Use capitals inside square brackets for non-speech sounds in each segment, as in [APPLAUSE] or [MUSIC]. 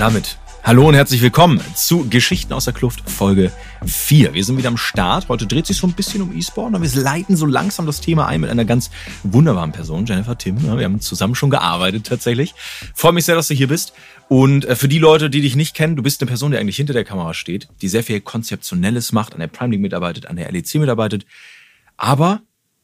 damit hallo und herzlich willkommen zu Geschichten aus der Kluft Folge 4. Wir sind wieder am Start. Heute dreht sich so ein bisschen um E-Sport und wir leiten so langsam das Thema ein mit einer ganz wunderbaren Person, Jennifer Tim. Wir haben zusammen schon gearbeitet tatsächlich. Freue mich sehr, dass du hier bist. Und äh, für die Leute, die dich nicht kennen, du bist eine Person, die eigentlich hinter der Kamera steht, die sehr viel Konzeptionelles macht, an der Prime League mitarbeitet, an der LEC mitarbeitet. Aber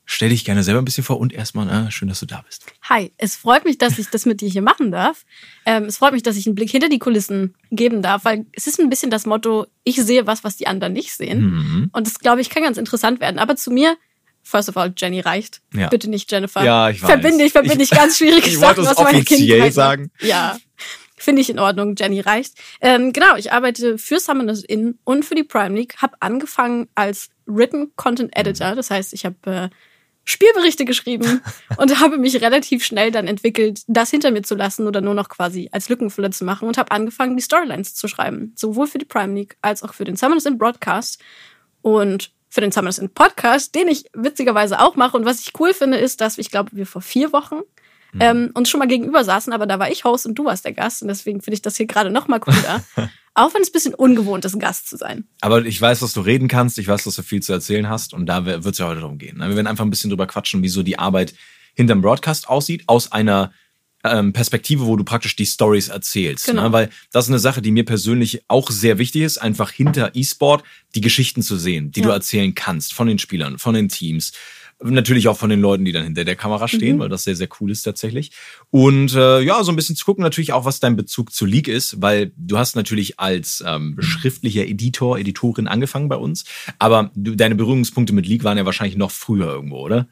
Stell dich gerne selber ein bisschen vor und erstmal, äh, schön, dass du da bist. Hi, es freut mich, dass ich das mit dir hier machen darf. Ähm, es freut mich, dass ich einen Blick hinter die Kulissen geben darf, weil es ist ein bisschen das Motto, ich sehe was, was die anderen nicht sehen. Mhm. Und das, glaube ich, kann ganz interessant werden. Aber zu mir, first of all, Jenny reicht. Ja. Bitte nicht Jennifer. Ja, ich weiß. Verbinde ich, verbinde ich, ich ganz schwierige [LAUGHS] ich Sachen, was meine Kindheit sagen. Ja. Finde ich in Ordnung, Jenny reicht. Ähm, genau, ich arbeite für Summoners Inn und für die Prime League. Habe angefangen als Written Content Editor. Das heißt, ich habe äh, Spielberichte geschrieben [LAUGHS] und habe mich relativ schnell dann entwickelt, das hinter mir zu lassen oder nur noch quasi als Lückenfüller zu machen und habe angefangen, die Storylines zu schreiben. Sowohl für die Prime League als auch für den Summoners in Broadcast und für den Summoners in Podcast, den ich witzigerweise auch mache. Und was ich cool finde, ist, dass ich glaube, wir vor vier Wochen mhm. ähm, uns schon mal gegenüber saßen, aber da war ich Host und du warst der Gast und deswegen finde ich das hier gerade noch mal cooler. [LAUGHS] Auch wenn es ein bisschen ungewohnt ist, ein Gast zu sein. Aber ich weiß, dass du reden kannst, ich weiß, dass du viel zu erzählen hast und da wird es ja heute darum gehen. Ne? Wir werden einfach ein bisschen drüber quatschen, wieso die Arbeit hinterm Broadcast aussieht, aus einer ähm, Perspektive, wo du praktisch die Stories erzählst. Ne? Genau. Ne? Weil das ist eine Sache, die mir persönlich auch sehr wichtig ist, einfach hinter E-Sport die Geschichten zu sehen, die ja. du erzählen kannst von den Spielern, von den Teams, Natürlich auch von den Leuten, die dann hinter der Kamera stehen, mhm. weil das sehr, sehr cool ist tatsächlich. Und äh, ja, so ein bisschen zu gucken natürlich auch, was dein Bezug zu League ist, weil du hast natürlich als ähm, schriftlicher Editor, Editorin angefangen bei uns, aber du, deine Berührungspunkte mit League waren ja wahrscheinlich noch früher irgendwo, oder?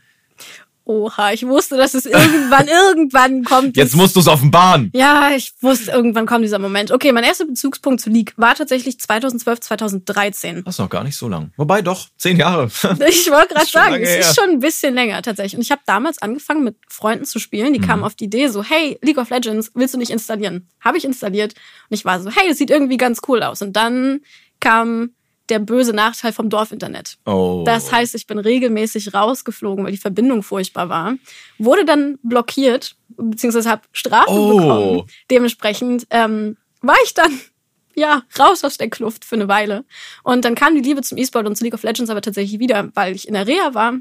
Oha, ich wusste, dass es irgendwann, [LAUGHS] irgendwann kommt. Jetzt musst du es offenbaren. Ja, ich wusste, irgendwann kommt dieser Moment. Okay, mein erster Bezugspunkt zu League war tatsächlich 2012, 2013. Das ist noch gar nicht so lang. Wobei doch, zehn Jahre. [LAUGHS] Ich wollte [LAUGHS] gerade sagen, es ist schon ein bisschen länger tatsächlich. Und ich habe damals angefangen, mit Freunden zu spielen. Die mhm. kamen auf die Idee so, hey, League of Legends, willst du nicht installieren? Habe ich installiert. Und ich war so, hey, es sieht irgendwie ganz cool aus. Und dann kam der böse Nachteil vom Dorfinternet. Oh. Das heißt, ich bin regelmäßig rausgeflogen, weil die Verbindung furchtbar war. Wurde dann blockiert, beziehungsweise habe Strafen oh. bekommen. Dementsprechend ähm, war ich dann [LAUGHS] ja raus aus der Kluft für eine Weile. Und dann kam die Liebe zum E-Sport und zu League of Legends aber tatsächlich wieder, weil ich in der Reha war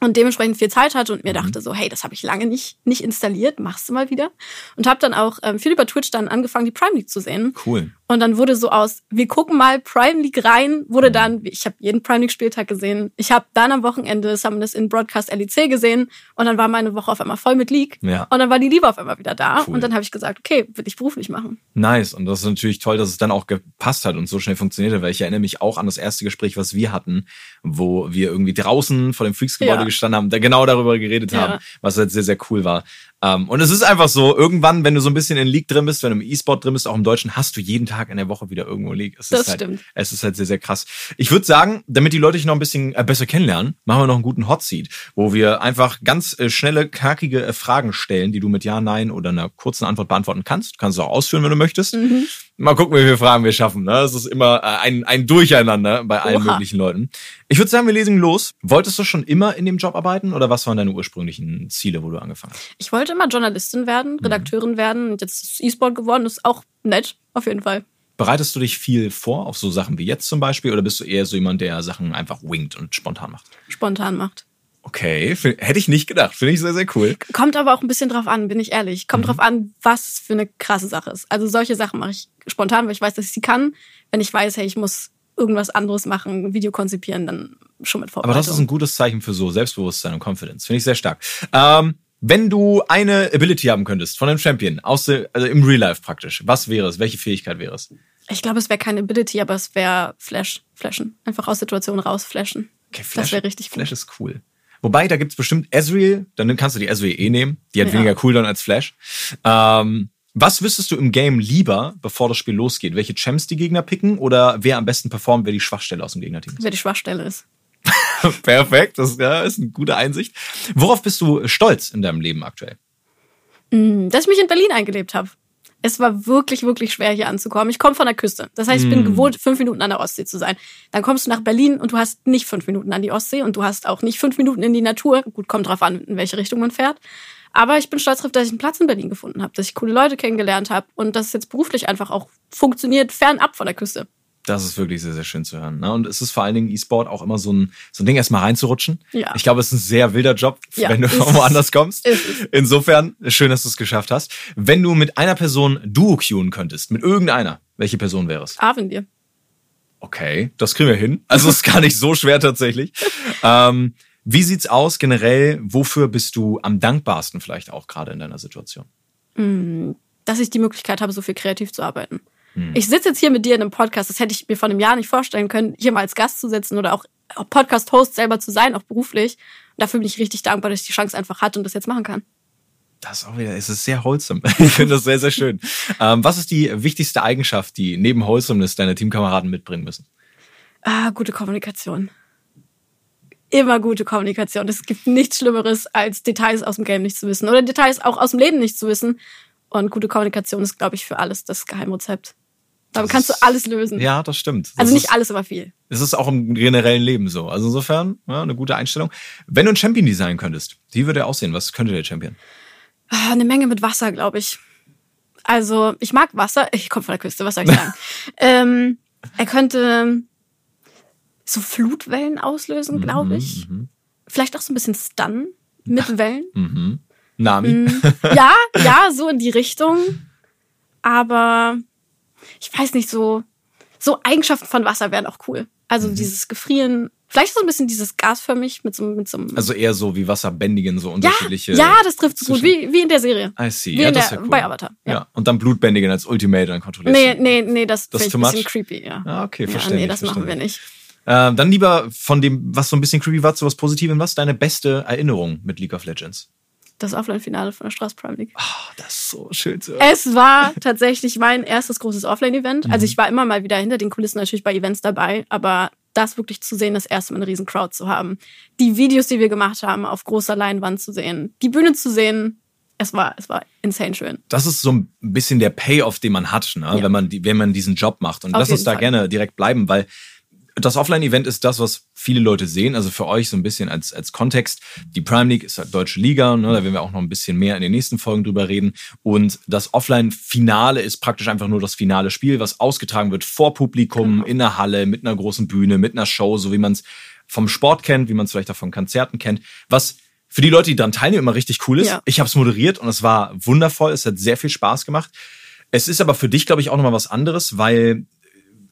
und dementsprechend viel Zeit hatte und mir mhm. dachte so, hey, das habe ich lange nicht nicht installiert, machst du mal wieder. Und habe dann auch ähm, viel über Twitch dann angefangen, die Prime League zu sehen. Cool. Und dann wurde so aus, wir gucken mal Prime League rein, wurde dann, ich habe jeden Prime League Spieltag gesehen. Ich habe dann am Wochenende Summoners in Broadcast LEC gesehen und dann war meine Woche auf einmal voll mit League. Ja. Und dann war die Liebe auf einmal wieder da cool. und dann habe ich gesagt, okay, will ich beruflich machen. Nice und das ist natürlich toll, dass es dann auch gepasst hat und so schnell funktionierte, weil ich erinnere mich auch an das erste Gespräch, was wir hatten, wo wir irgendwie draußen vor dem Freaks Gebäude ja. gestanden haben, da genau darüber geredet ja. haben, was halt sehr sehr cool war. Um, und es ist einfach so, irgendwann, wenn du so ein bisschen in League drin bist, wenn du im E-Sport drin bist, auch im Deutschen, hast du jeden Tag in der Woche wieder irgendwo League. Es das ist halt, stimmt. Es ist halt sehr, sehr krass. Ich würde sagen, damit die Leute dich noch ein bisschen äh, besser kennenlernen, machen wir noch einen guten Hot Seat, wo wir einfach ganz äh, schnelle, knackige äh, Fragen stellen, die du mit Ja, Nein oder einer kurzen Antwort beantworten kannst. Du kannst es auch ausführen, wenn du möchtest. Mhm. Mal gucken, wie viele Fragen wir schaffen. Ne? Es ist immer ein, ein Durcheinander bei allen Oha. möglichen Leuten. Ich würde sagen, wir lesen los. Wolltest du schon immer in dem Job arbeiten oder was waren deine ursprünglichen Ziele, wo du angefangen hast? Ich wollte immer Journalistin werden, mhm. Redakteurin mhm. werden und jetzt ist E-Sport geworden. Das ist auch nett, auf jeden Fall. Bereitest du dich viel vor auf so Sachen wie jetzt zum Beispiel oder bist du eher so jemand, der Sachen einfach winkt und spontan macht? Spontan macht. Okay, hätte ich nicht gedacht. Finde ich sehr, sehr cool. Kommt aber auch ein bisschen drauf an, bin ich ehrlich. Kommt mhm. drauf an, was für eine krasse Sache ist. Also solche Sachen mache ich spontan, weil ich weiß, dass ich sie kann. Wenn ich weiß, hey, ich muss irgendwas anderes machen, Video konzipieren, dann schon mit Vorbereitung. Aber das ist ein gutes Zeichen für so Selbstbewusstsein und Confidence. Finde ich sehr stark. Ähm, wenn du eine Ability haben könntest von einem Champion, aus der, also im Real Life praktisch, was wäre es? Welche Fähigkeit wäre es? Ich glaube, es wäre keine Ability, aber es wäre Flash, Flashen. Einfach aus Situationen rausflashen. Okay, Flash, das wäre richtig cool. Flash ist cool. Wobei, da gibt's bestimmt Ezreal, dann kannst du die Ezreal eh nehmen. Die hat ja. weniger Cooldown als Flash. Ähm, was wüsstest du im Game lieber, bevor das Spiel losgeht? Welche Champs die Gegner picken oder wer am besten performt, wer die Schwachstelle aus dem Gegnerteam ist? Wer die Schwachstelle ist. [LAUGHS] Perfekt, das ja, ist eine gute Einsicht. Worauf bist du stolz in deinem Leben aktuell? Mm, dass ich mich in Berlin eingelebt habe. Es war wirklich, wirklich schwer, hier anzukommen. Ich komme von der Küste. Das heißt, ich bin Mm. gewohnt, fünf Minuten an der Ostsee zu sein. Dann kommst du nach Berlin und du hast nicht fünf Minuten an die Ostsee und du hast auch nicht fünf Minuten in die Natur. Gut, kommt drauf an, in welche Richtung man fährt. Aber ich bin stolz darauf, dass ich einen Platz in Berlin gefunden habe, dass ich coole Leute kennengelernt habe und dass es jetzt beruflich einfach auch funktioniert, fernab von der Küste. Das ist wirklich sehr, sehr schön zu hören. Ne? Und es ist vor allen Dingen E-Sport auch immer so ein, so ein Ding, erstmal reinzurutschen. Ja. Ich glaube, es ist ein sehr wilder Job, Ja, wenn du [LAUGHS] von es. [LAUGHS] woanders kommst. Es. Insofern, schön, dass du es geschafft hast. Wenn du mit einer Person Duo queuen könntest, mit irgendeiner, welche Person wäre es? Avendir. Okay, das kriegen wir hin. Also ist gar nicht so schwer tatsächlich. [LAUGHS] ähm, wie sieht's aus generell? Wofür bist du am dankbarsten vielleicht auch gerade in deiner Situation? dass ich die Möglichkeit habe, so viel kreativ zu arbeiten. Hm. Ich sitze jetzt hier mit dir in einem Podcast, das hätte ich mir vor einem Jahr nicht vorstellen können, hier mal als Gast zu sitzen oder auch Podcast-Host selber zu sein, auch beruflich. Und dafür bin ich richtig dankbar, dass ich die Chance einfach hatte und das jetzt machen kann. Das ist auch wieder, es ist sehr wholesome. [LAUGHS] Ich finde das sehr, sehr schön. Ähm, was ist die wichtigste Eigenschaft, die neben Wholesomeness deine Teamkameraden mitbringen müssen? Ah, gute Kommunikation. Immer gute Kommunikation. Es gibt nichts Schlimmeres, als Details aus dem Game nicht zu wissen oder Details auch aus dem Leben nicht zu wissen. Und gute Kommunikation ist, glaube ich, für alles das Geheimrezept. Damit Das kannst du alles lösen. Ja, das stimmt. Das also nicht ist, alles, aber viel. Es ist auch im generellen Leben so. Also insofern, ja, eine gute Einstellung. Wenn du einen Champion designen könntest, wie würde er aussehen? Was könnte der Champion? Ah, Eine Menge mit Wasser, glaube ich. Also, ich mag Wasser. Ich komme von der Küste, was soll ich sagen? [LAUGHS] ähm, er könnte so Flutwellen auslösen, glaube ich. Vielleicht auch so ein bisschen Stun mit Wellen. Mhm. Nami. Mm. [LAUGHS] Ja, ja, so in die Richtung. Aber ich weiß nicht, so, so Eigenschaften von Wasser wären auch cool. Also dieses Gefrieren, vielleicht so ein bisschen dieses gasförmig mit so, mit so einem. Also eher so wie Wasserbändigen, so ja, unterschiedliche. ja, das trifft so gut, wie, wie in der Serie. I see. Wie ja, in das der, wär cool. bei Avatar. Ja. Ja. Und dann Blutbändigen als Ultimate dann kontrollierst Nee, nee, nee, das, Das ist ein bisschen creepy, ja. Ah, okay, ja, verständlich. nee, das machen wir nicht. Äh, dann lieber von dem, was so ein bisschen creepy war, zu was Positivem. Was ist deine beste Erinnerung mit League of Legends? Das Offline-Finale von der Straße Prime League. Ah, das ist so schön zu hören. Es war tatsächlich mein erstes großes Offline-Event. Mhm. Also ich war immer mal wieder hinter den Kulissen natürlich bei Events dabei, aber das wirklich zu sehen, das erste Mal eine riesen Crowd zu haben, die Videos, die wir gemacht haben, auf großer Leinwand zu sehen, die Bühne zu sehen, es war, es war insane schön. Das ist so ein bisschen der Payoff, den man hat, ne? Ja. wenn, man wenn man diesen Job macht. Und Auf lass uns da Fall. gerne direkt bleiben, weil das Offline-Event ist das, was viele Leute sehen. Also für euch so ein bisschen als, als Kontext. Die Prime League ist halt deutsche Liga. Ne? Da werden wir auch noch ein bisschen mehr in den nächsten Folgen drüber reden. Und das Offline-Finale ist praktisch einfach nur das finale Spiel, was ausgetragen wird vor Publikum, Genau. in einer Halle, mit einer großen Bühne, mit einer Show, so wie man es vom Sport kennt, wie man es vielleicht auch von Konzerten kennt. Was für die Leute, die daran teilnehmen, immer richtig cool ist. Ja. Ich habe es moderiert und es war wundervoll. Es hat sehr viel Spaß gemacht. Es ist aber für dich, glaube ich, auch nochmal was anderes, weil,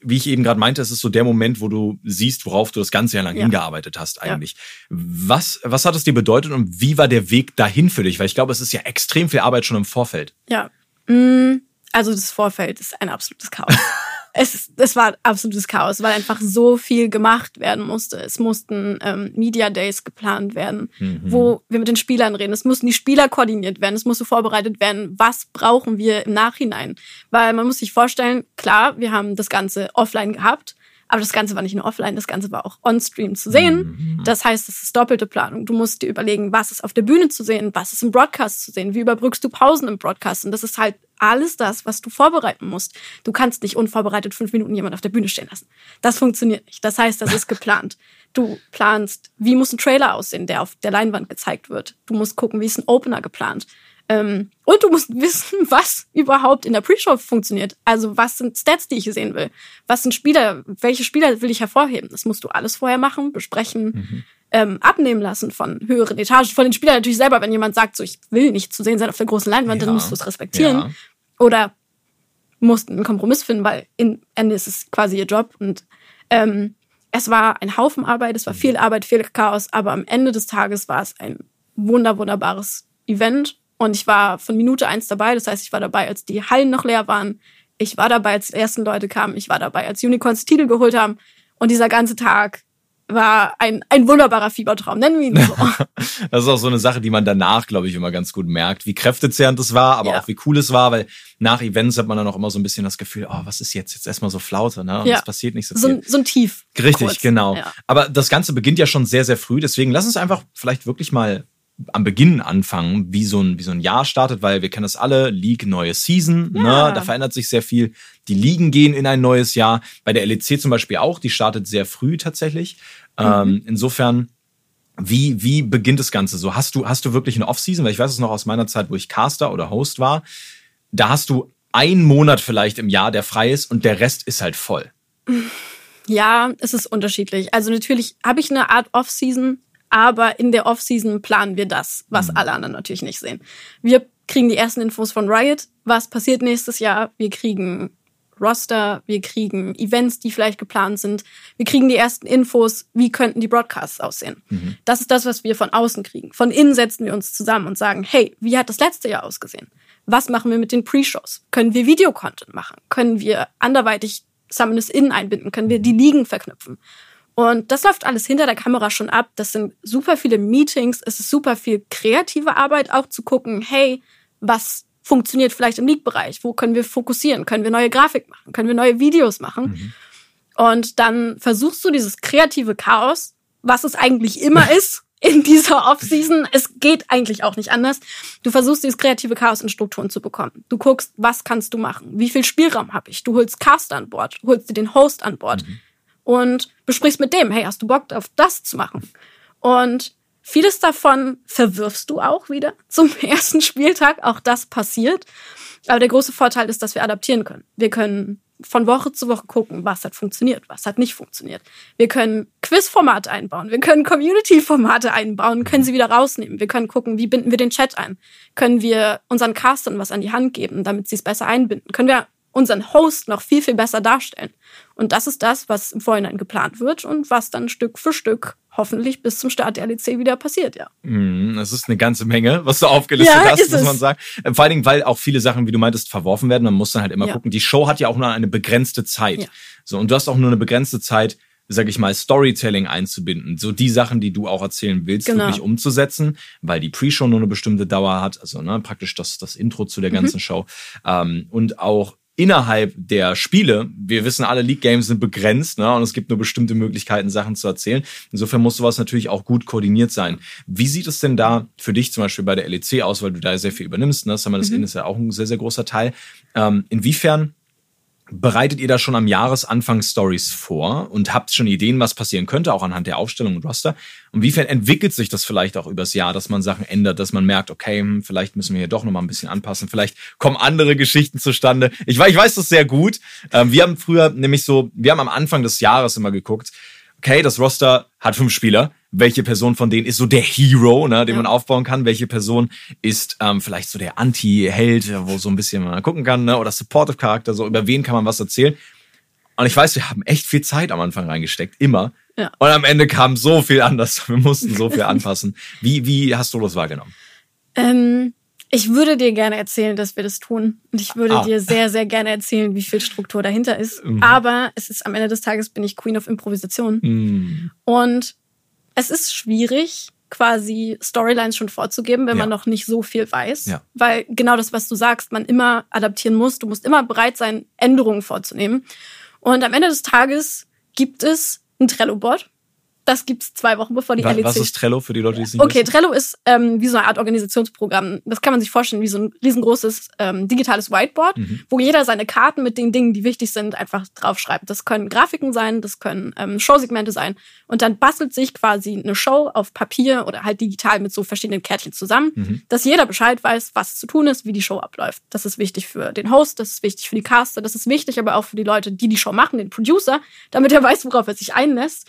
wie ich eben gerade meinte, es ist so der Moment, wo du siehst, worauf du das ganze Jahr lang Ja. hingearbeitet hast eigentlich. Was, was hat es dir bedeutet und wie war der Weg dahin für dich? Weil ich glaube, es ist ja extrem viel Arbeit schon im Vorfeld. Ja. Mm, Also das Vorfeld ist ein absolutes Chaos. [LAUGHS] es, es war absolutes Chaos, weil einfach so viel gemacht werden musste. Es mussten ähm, Media Days geplant werden, wo wir mit den Spielern reden. Es mussten die Spieler koordiniert werden. Es musste vorbereitet werden, was brauchen wir im Nachhinein. Weil man muss sich vorstellen, klar, wir haben das Ganze offline gehabt, aber das Ganze war nicht nur offline, das Ganze war auch on-stream zu sehen. Das heißt, es ist doppelte Planung. Du musst dir überlegen, was ist auf der Bühne zu sehen, was ist im Broadcast zu sehen, wie überbrückst du Pausen im Broadcast. Und das ist halt alles das, was du vorbereiten musst. Du kannst nicht unvorbereitet fünf Minuten jemand auf der Bühne stehen lassen. Das funktioniert nicht. Das heißt, das ist geplant. Du planst, wie muss ein Trailer aussehen, der auf der Leinwand gezeigt wird. Du musst gucken, wie ist ein Opener geplant. Ähm, und du musst [LAUGHS] wissen, was überhaupt in der Pre-Show funktioniert. Also was sind Stats, die ich sehen will? Was sind Spieler? Welche Spieler will ich hervorheben? Das musst du alles vorher machen, besprechen, ähm, abnehmen lassen von höheren Etagen. Von den Spielern natürlich selber, wenn jemand sagt, so ich will nicht zu sehen sein auf der großen Leinwand, Ja. dann musst du es respektieren. Ja. Oder musst einen Kompromiss finden, weil im Ende ist es quasi ihr Job. Und ähm, es war ein Haufen Arbeit, es war viel Arbeit, viel Chaos, aber am Ende des Tages war es ein wunder, wunderbares Event. Und ich war von Minute eins dabei. Das heißt, ich war dabei, als die Hallen noch leer waren. Ich war dabei, als die ersten Leute kamen. Ich war dabei, als Unicorns Titel geholt haben. Und dieser ganze Tag war ein, ein wunderbarer Fiebertraum. Nennen wir ihn so. [LAUGHS] Das ist auch so eine Sache, die man danach, glaube ich, immer ganz gut merkt, wie kräftezehrend es war, aber Ja. auch wie cool es war, weil nach Events hat man dann auch immer so ein bisschen das Gefühl, oh, was ist jetzt? Jetzt erstmal so Flaute, ne? Und Ja. es passiert nicht so so, viel. ein, so ein Tief. Richtig, kurz. genau. Ja. Aber das Ganze beginnt ja schon sehr, sehr früh. Deswegen lass uns einfach vielleicht wirklich mal am Beginn anfangen, wie so ein, wie so ein Jahr startet, weil wir kennen das alle, League, neue Season, ne? Ja. ne? da verändert sich sehr viel. Die Ligen gehen in ein neues Jahr. Bei der LEC zum Beispiel auch, die startet sehr früh tatsächlich. Ähm, insofern, wie, wie beginnt das Ganze so? Hast du, hast du wirklich eine Off-Season? Weil ich weiß es noch aus meiner Zeit, wo ich Caster oder Host war. Da hast du einen Monat vielleicht im Jahr, der frei ist und der Rest ist halt voll. Ja, es ist unterschiedlich. Also natürlich habe ich eine Art Off-Season, aber in der Off-Season planen wir das, was alle anderen natürlich nicht sehen. Wir kriegen die ersten Infos von Riot, was passiert nächstes Jahr. Wir kriegen Roster, wir kriegen Events, die vielleicht geplant sind. Wir kriegen die ersten Infos, wie könnten die Broadcasts aussehen. Das ist das, was wir von außen kriegen. Von innen setzen wir uns zusammen und sagen, hey, wie hat das letzte Jahr ausgesehen? Was machen wir mit den Pre-Shows? Können wir Videocontent machen? Können wir anderweitig Summoners In einbinden? Können wir die Ligen verknüpfen? Und das läuft alles hinter der Kamera schon ab. Das sind super viele Meetings. Es ist super viel kreative Arbeit, auch zu gucken, hey, was funktioniert vielleicht im League-Bereich? Wo können wir fokussieren? Können wir neue Grafik machen? Können wir neue Videos machen? Und dann versuchst du dieses kreative Chaos, was es eigentlich immer ist in dieser Off-Season, es geht eigentlich auch nicht anders. Du versuchst dieses kreative Chaos in Strukturen zu bekommen. Du guckst, was kannst du machen? Wie viel Spielraum habe ich? Du holst Caster an Bord, du holst dir den Host an Bord und besprichst mit dem, hey, hast du Bock auf das zu machen? Und vieles davon verwirfst du auch wieder zum [LAUGHS] ersten Spieltag. Auch das passiert. Aber der große Vorteil ist, dass wir adaptieren können. Wir können von Woche zu Woche gucken, was hat funktioniert, was hat nicht funktioniert. Wir können Quizformate einbauen, wir können Community-Formate einbauen, können sie wieder rausnehmen. Wir können gucken, wie binden wir den Chat ein. Können wir unseren Castern was an die Hand geben, damit sie es besser einbinden. Können wir unseren Host noch viel, viel besser darstellen. Und das ist das, was im Vorhinein geplant wird und was dann Stück für Stück hoffentlich bis zum Start der LEC wieder passiert, ja. Mm, Das ist eine ganze Menge, was du aufgelistet Ja, hast, muss man sagen. Vor allen Dingen, weil auch viele Sachen, wie du meintest, verworfen werden. Man muss dann halt immer Ja. gucken. Die Show hat ja auch nur eine begrenzte Zeit. Ja. So, und du hast auch nur eine begrenzte Zeit, sag ich mal, Storytelling einzubinden. So die Sachen, die du auch erzählen willst, Genau. wirklich umzusetzen, weil die Pre-Show nur eine bestimmte Dauer hat. Also ne, praktisch das, das Intro zu der Mhm. ganzen Show. Ähm, und auch innerhalb der Spiele, wir wissen alle, League Games sind begrenzt, ne, und es gibt nur bestimmte Möglichkeiten, Sachen zu erzählen. Insofern muss sowas natürlich auch gut koordiniert sein. Wie sieht es denn da für dich zum Beispiel bei der LEC aus, weil du da sehr viel übernimmst, ne? Summer das Mhm. Ist ja auch ein sehr, sehr großer Teil. Ähm, inwiefern bereitet ihr da schon am Jahresanfang Stories vor und habt schon Ideen, was passieren könnte, auch anhand der Aufstellung und Roster? Und inwiefern entwickelt sich das vielleicht auch übers Jahr, dass man Sachen ändert, dass man merkt, okay, hm, vielleicht müssen wir hier doch noch mal ein bisschen anpassen, vielleicht kommen andere Geschichten zustande. Ich weiß, ich weiß das sehr gut. Ähm, wir haben früher nämlich so, wir haben am Anfang des Jahres immer geguckt, okay, das Roster hat fünf Spieler. Welche Person von denen ist so der Hero, ne, den Ja. man aufbauen kann? Welche Person ist ähm, vielleicht so der Anti-Held, wo so ein bisschen man gucken kann, ne? oder Supportive-Charakter, so über wen kann man was erzählen? Und ich weiß, wir haben echt viel Zeit am Anfang reingesteckt, immer. Ja. Und am Ende kam so viel anders. [LAUGHS] Wir mussten so viel anpassen. Wie, wie hast du das wahrgenommen? Ähm, ich würde dir gerne erzählen, dass wir das tun. Und ich würde Ah. dir sehr, sehr gerne erzählen, wie viel Struktur dahinter ist. Mhm. Aber es ist am Ende des Tages bin ich Queen of Improvisation. Hm. Und es ist schwierig, quasi Storylines schon vorzugeben, wenn Ja. man noch nicht so viel weiß. Ja. Weil genau das, was du sagst, man immer adaptieren muss. Du musst immer bereit sein, Änderungen vorzunehmen. Und am Ende des Tages gibt es ein Trello-Board. Das gibt's zwei Wochen bevor die Was, LEC was ist Trello für die Leute, die es nicht Okay, wissen? Trello ist ähm, wie so eine Art Organisationsprogramm. Das kann man sich vorstellen wie so ein riesengroßes ähm, digitales Whiteboard, Mhm. wo jeder seine Karten mit den Dingen, die wichtig sind, einfach draufschreibt. Das können Grafiken sein, das können ähm, Showsegmente sein. Und dann bastelt sich quasi eine Show auf Papier oder halt digital mit so verschiedenen Kärtchen zusammen, Mhm. dass jeder Bescheid weiß, was zu tun ist, wie die Show abläuft. Das ist wichtig für den Host, das ist wichtig für die Caster, das ist wichtig aber auch für die Leute, die die Show machen, den Producer, damit er weiß, worauf er sich einlässt.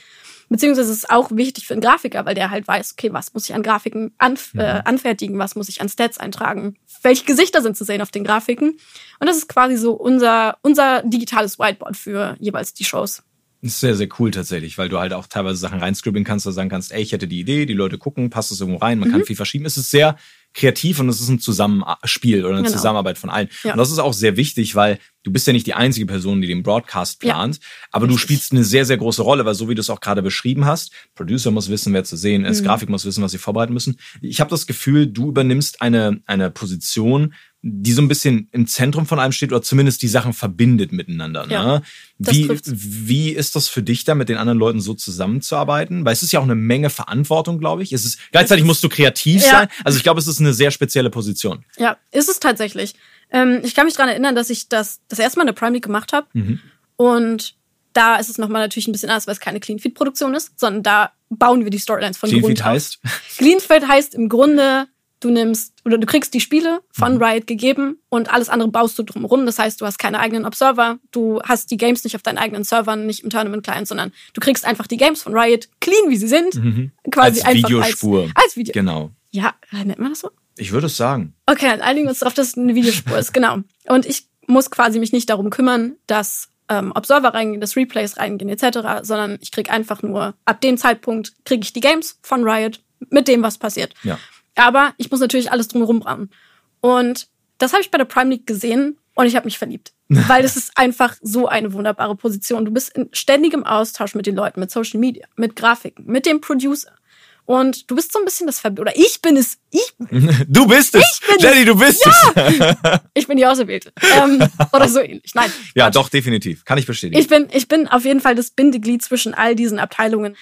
Beziehungsweise ist es auch wichtig für einen Grafiker, weil der halt weiß, okay, was muss ich an Grafiken anf äh, anfertigen, was muss ich an Stats eintragen, welche Gesichter sind zu sehen auf den Grafiken. Und das ist quasi so unser, unser digitales Whiteboard für jeweils die Shows. Das ist sehr, sehr cool tatsächlich, weil du halt auch teilweise Sachen reinscribbeln kannst, oder sagen kannst, ey, ich hätte die Idee, die Leute gucken, passt es irgendwo rein, man Mhm. kann viel verschieben. Es ist sehr kreativ und es ist ein Zusammenspiel oder eine Genau. Zusammenarbeit von allen. Ja. Und das ist auch sehr wichtig, weil du bist ja nicht die einzige Person, die den Broadcast Ja. plant, aber du Richtig. spielst eine sehr, sehr große Rolle, weil so wie du es auch gerade beschrieben hast, Producer muss wissen, wer zu sehen ist, Mhm. Grafik muss wissen, was sie vorbereiten müssen. Ich habe das Gefühl, du übernimmst eine, eine Position, die so ein bisschen im Zentrum von allem steht oder zumindest die Sachen verbindet miteinander. Ne? Ja, das wie, wie ist das für dich da, mit den anderen Leuten so zusammenzuarbeiten? Weil es ist ja auch eine Menge Verantwortung, glaube ich. Es ist, gleichzeitig musst du kreativ Ja. sein. Also ich glaube, es ist eine sehr spezielle Position. Ja, ist es tatsächlich. Ähm, ich kann mich daran erinnern, dass ich das das erste Mal eine Prime League gemacht habe. Mhm. Und da ist es nochmal natürlich ein bisschen anders, weil es keine Clean Feed Produktion ist, sondern da bauen wir die Storylines von Clean Grund Feed heißt? Clean Feed heißt im Grunde, du nimmst oder du kriegst die Spiele von Mhm. Riot gegeben und alles andere baust du drumherum. Das heißt, du hast keine eigenen Observer, du hast die Games nicht auf deinen eigenen Servern, nicht im Tournament Client, sondern du kriegst einfach die Games von Riot clean, wie sie sind, quasi Als einfach Videospur. Als, als Video. Genau. Ja, nennt man das so? Ich würde es sagen. Okay, dann einigen wir uns darauf, dass es eine Videospur ist, genau. Und ich muss quasi mich nicht darum kümmern, dass ähm, Observer reingehen, dass Replays reingehen etc., sondern ich krieg einfach nur, ab dem Zeitpunkt kriege ich die Games von Riot mit dem, was passiert. Ja. Aber ich muss natürlich alles drumherum bauen. Und das habe ich bei der Prime League gesehen und ich habe mich verliebt. [LAUGHS] Weil es ist einfach so eine wunderbare Position. Du bist in ständigem Austausch mit den Leuten, mit Social Media, mit Grafiken, mit dem Producer. Und du bist so ein bisschen das Verb oder ich bin es, ich [LAUGHS] Du bist es. bin Jenny, du bist es. [LAUGHS] Ich bin die Auserwählte. Ähm, oder so ähnlich. Nein. Ja, Quatsch. doch, definitiv. Kann ich bestätigen. Ich bin, ich bin auf jeden Fall das Bindeglied zwischen all diesen Abteilungen.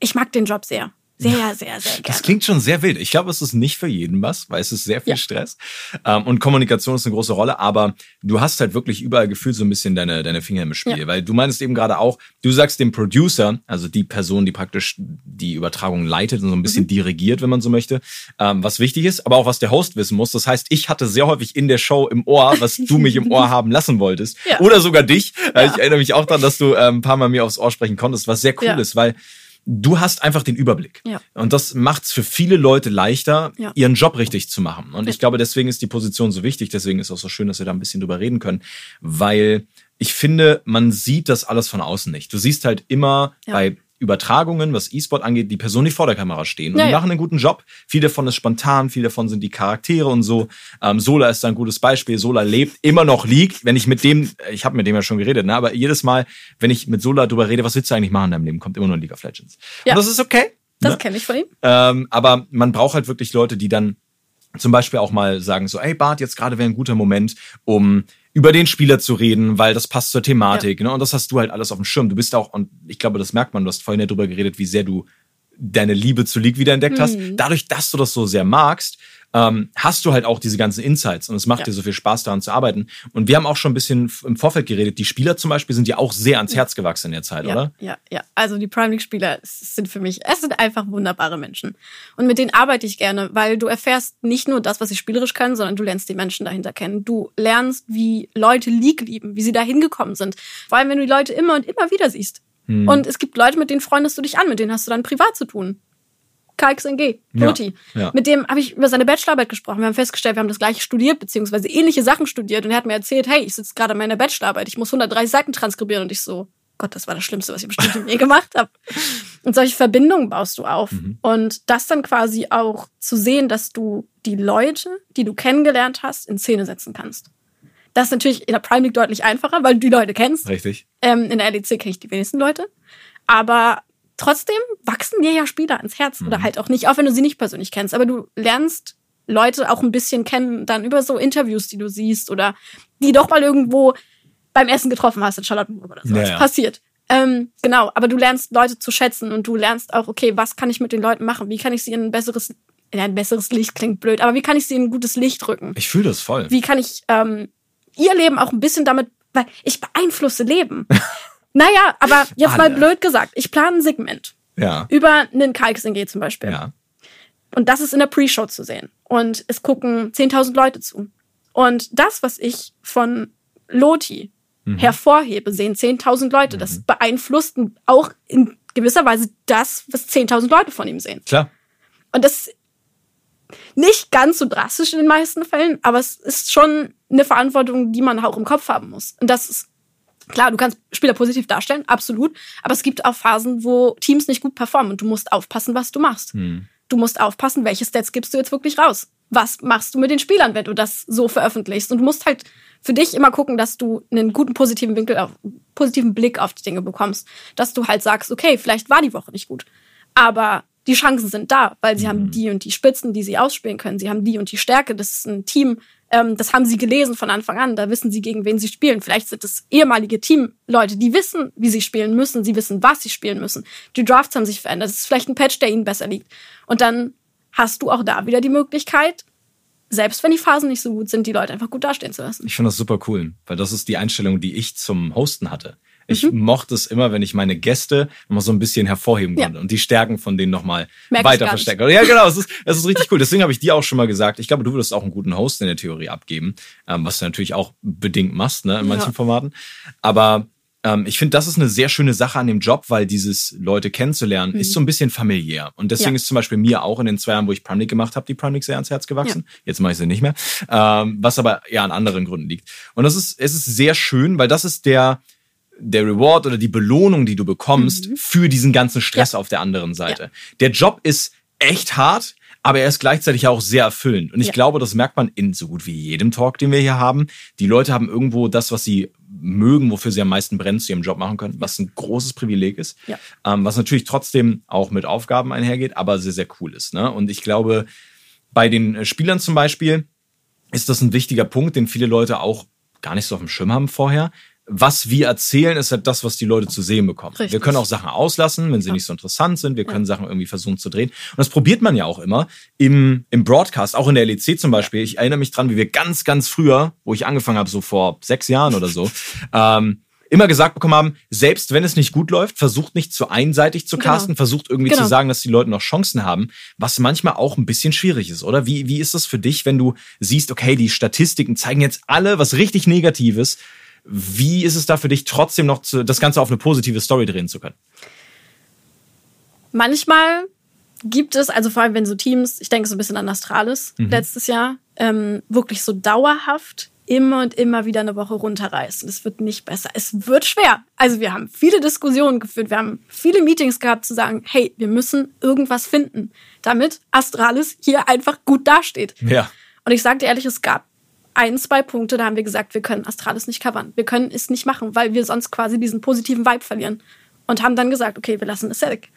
Ich mag den Job sehr. Sehr, sehr, sehr gerne. Das klingt schon sehr wild. Ich glaube, es ist nicht für jeden was, weil es ist sehr viel Ja. Stress. Ähm, und Kommunikation ist eine große Rolle, aber du hast halt wirklich überall gefühlt so ein bisschen deine, deine Finger im Spiel. Ja. Weil du meinst eben gerade auch, du sagst dem Producer, also die Person, die praktisch die Übertragung leitet und so ein Mhm. bisschen dirigiert, wenn man so möchte, ähm, was wichtig ist, aber auch was der Host wissen muss. Das heißt, ich hatte sehr häufig in der Show im Ohr, was du mich im Ohr [LAUGHS] haben lassen wolltest. Ja. Oder sogar dich. Äh. Ich erinnere mich auch daran, dass du ähm, ein paar Mal mir aufs Ohr sprechen konntest, was sehr cool ist, weil du hast einfach den Überblick. Ja. Und das macht es für viele Leute leichter, Ja. ihren Job richtig zu machen. Und ich glaube, deswegen ist die Position so wichtig. Deswegen ist es auch so schön, dass wir da ein bisschen drüber reden können. Weil ich finde, man sieht das alles von außen nicht. Du siehst halt immer Ja. bei Übertragungen, was E-Sport angeht, die Personen, die vor der Kamera stehen. Und Ja, die ja. machen einen guten Job. Viel davon ist spontan, viel davon sind die Charaktere und so. Ähm, Sola ist da ein gutes Beispiel. Sola lebt immer noch League. Wenn ich mit dem, ich habe mit dem ja schon geredet, ne? aber jedes Mal, wenn ich mit Sola drüber rede, was willst du eigentlich machen in deinem Leben, kommt immer nur League of Legends. Ja. Und das ist okay. das ne? kenne ich von ihm. Ähm, aber man braucht halt wirklich Leute, die dann zum Beispiel auch mal sagen so, ey Bart, jetzt gerade wäre ein guter Moment, um über den Spieler zu reden, weil das passt zur Thematik. Ne? Und das hast du halt alles auf dem Schirm. Du bist auch, und ich glaube, das merkt man, du hast vorhin ja drüber geredet, wie sehr du deine Liebe zu League wiederentdeckt hast. Mhm. Dadurch, dass du das so sehr magst, ähm, hast du halt auch diese ganzen Insights und es macht Ja. dir so viel Spaß daran zu arbeiten. Und wir haben auch schon ein bisschen im Vorfeld geredet. Die Spieler zum Beispiel sind ja auch sehr ans Herz gewachsen in der Zeit, Ja, oder? ja, ja. Also die Prime League Spieler es sind für mich, es sind einfach wunderbare Menschen. Und mit denen arbeite ich gerne, weil du erfährst nicht nur das, was sie spielerisch können, sondern du lernst die Menschen dahinter kennen. Du lernst, wie Leute League lieben, wie sie da hingekommen sind. Vor allem, wenn du die Leute immer und immer wieder siehst. Hm. Und es gibt Leute, mit denen freundest du dich an, mit denen hast du dann privat zu tun. KXNG, Ja, Loti. ja. Mit dem habe ich über seine Bachelorarbeit gesprochen. Wir haben festgestellt, wir haben das gleiche studiert, beziehungsweise ähnliche Sachen studiert. Und er hat mir erzählt, hey, ich sitze gerade an meiner Bachelorarbeit, ich muss 130 Seiten transkribieren. Und ich so, Gott, das war das Schlimmste, was ich im Studium je [LAUGHS] gemacht habe. Und solche Verbindungen baust du auf. Und das dann quasi auch zu sehen, dass du die Leute, die du kennengelernt hast, in Szene setzen kannst. Das ist natürlich in der Prime League deutlich einfacher, weil du die Leute kennst. Richtig. Ähm, in der LEC kenne ich die wenigsten Leute. Aber trotzdem wachsen dir ja Spieler ans Herz. Oder halt auch nicht, auch wenn du sie nicht persönlich kennst. Aber du lernst Leute auch ein bisschen kennen, dann über so Interviews, die du siehst oder die doch mal irgendwo beim Essen getroffen hast in Charlottenburg oder so. Ja, passiert. Ähm, genau, aber du lernst Leute zu schätzen und du lernst auch, okay, was kann ich mit den Leuten machen? Wie kann ich sie in ein besseres, ja, ein besseres Licht klingt blöd, aber wie kann ich sie in ein gutes Licht rücken? Ich fühle das voll. wie kann ich ähm, ihr Leben auch ein bisschen damit, weil ich beeinflusse Leben. [LAUGHS] naja, aber jetzt mal Alle. blöd gesagt, ich plane ein Segment Ja. über einen KXNG zum Beispiel. Ja. Und das ist in der Pre-Show zu sehen. Und es gucken 10.000 Leute zu. Und das, was ich von Loti hervorhebe, sehen 10.000 Leute. Das beeinflusst auch in gewisser Weise das, was 10.000 Leute von ihm sehen. Klar. Und das ist nicht ganz so drastisch in den meisten Fällen, aber es ist schon eine Verantwortung, die man auch im Kopf haben muss. Und das ist klar, du kannst Spieler positiv darstellen, absolut, aber es gibt auch Phasen, wo Teams nicht gut performen und du musst aufpassen, was du machst. Du musst aufpassen, welche Stats gibst du jetzt wirklich raus. Was machst du mit den Spielern, wenn du das so veröffentlichst? Und du musst halt für dich immer gucken, dass du einen guten positiven Winkel auf, positiven Blick auf die Dinge bekommst. Dass du halt sagst, okay, vielleicht war die Woche nicht gut. Aber die Chancen sind da, weil sie haben die und die Spitzen, die sie ausspielen können. Sie haben die und die Stärke. Das ist ein Team, Ähm, das haben sie gelesen von Anfang an. Da wissen sie, gegen wen sie spielen. Vielleicht sind es ehemalige Teamleute, die wissen, wie sie spielen müssen. Sie wissen, was sie spielen müssen. Die Drafts haben sich verändert. Es ist vielleicht ein Patch, der ihnen besser liegt. Und dann hast du auch da wieder die Möglichkeit, selbst wenn die Phasen nicht so gut sind, die Leute einfach gut dastehen zu lassen. Ich finde das super cool, weil das ist die Einstellung, die ich zum Hosten hatte. Ich mhm. mochte es immer, wenn ich meine Gäste nochmal so ein bisschen hervorheben konnte ja. und die Stärken von denen nochmal weiter verstärken. Ja, genau, es ist, es ist richtig cool. Deswegen habe ich dir auch schon mal gesagt, ich glaube, du würdest auch einen guten Host in der Theorie abgeben, ähm, was du natürlich auch bedingt machst, ne, in manchen ja. Formaten. Aber ähm, ich finde, das ist eine sehr schöne Sache an dem Job, weil dieses Leute kennenzulernen mhm. ist so ein bisschen familiär. Und deswegen ja. ist zum Beispiel mir auch in den zwei Jahren, wo ich Prime League gemacht habe, die Prime League sehr ans Herz gewachsen. Ja. Jetzt mache ich sie nicht mehr. Ähm, was aber ja an anderen Gründen liegt. Und das ist, es ist sehr schön, weil das ist der, der Reward oder die Belohnung, die du bekommst mhm. für diesen ganzen Stress ja. auf der anderen Seite. Der Job ist echt hart, aber er ist gleichzeitig auch sehr erfüllend. Und ich ja. glaube, das merkt man in so gut wie jedem Talk, den wir hier haben. Die Leute haben irgendwo das, was sie mögen, wofür sie am meisten brennen, zu ihrem Job machen können, was ein großes Privileg ist. Ja. Ähm, was natürlich trotzdem auch mit Aufgaben einhergeht, aber sehr, sehr cool ist. Ne? Und ich glaube, bei den äh, Spielern zum Beispiel ist das ein wichtiger Punkt, den viele Leute auch gar nicht so auf dem Schirm haben vorher was wir erzählen, ist halt das, was die Leute zu sehen bekommen. Richtig. Wir können auch Sachen auslassen, wenn sie ja. nicht so interessant sind. Wir können ja. Sachen irgendwie versuchen zu drehen. Und das probiert man ja auch immer im, im Broadcast, auch in der LEC zum Beispiel. Ich erinnere mich dran, wie wir ganz, ganz früher, wo ich angefangen habe, so vor sechs Jahren oder so, ähm, immer gesagt bekommen haben, selbst wenn es nicht gut läuft, versucht nicht zu einseitig zu genau. casten, genau. versucht irgendwie genau. zu sagen, dass die Leute noch Chancen haben, was manchmal auch ein bisschen schwierig ist, oder? Wie, wie ist das für dich, wenn du siehst, okay, die Statistiken zeigen jetzt alle was richtig Negatives, wie ist es da für dich trotzdem noch zu, das Ganze auf eine positive Story drehen zu können? Manchmal gibt es, also vor allem wenn so Teams, ich denke so ein bisschen an Astralis mhm. letztes Jahr, ähm, wirklich so dauerhaft immer und immer wieder eine Woche runterreißen. Es wird nicht besser. Es wird schwer. Also wir haben viele Diskussionen geführt, wir haben viele Meetings gehabt zu sagen, hey, wir müssen irgendwas finden, damit Astralis hier einfach gut dasteht. Ja. Und ich sage dir ehrlich, es gab ein, zwei Punkte, da haben wir gesagt, wir können Astralis nicht covern. Wir können es nicht machen, weil wir sonst quasi diesen positiven Vibe verlieren. Und haben dann gesagt, okay, wir lassen es weg.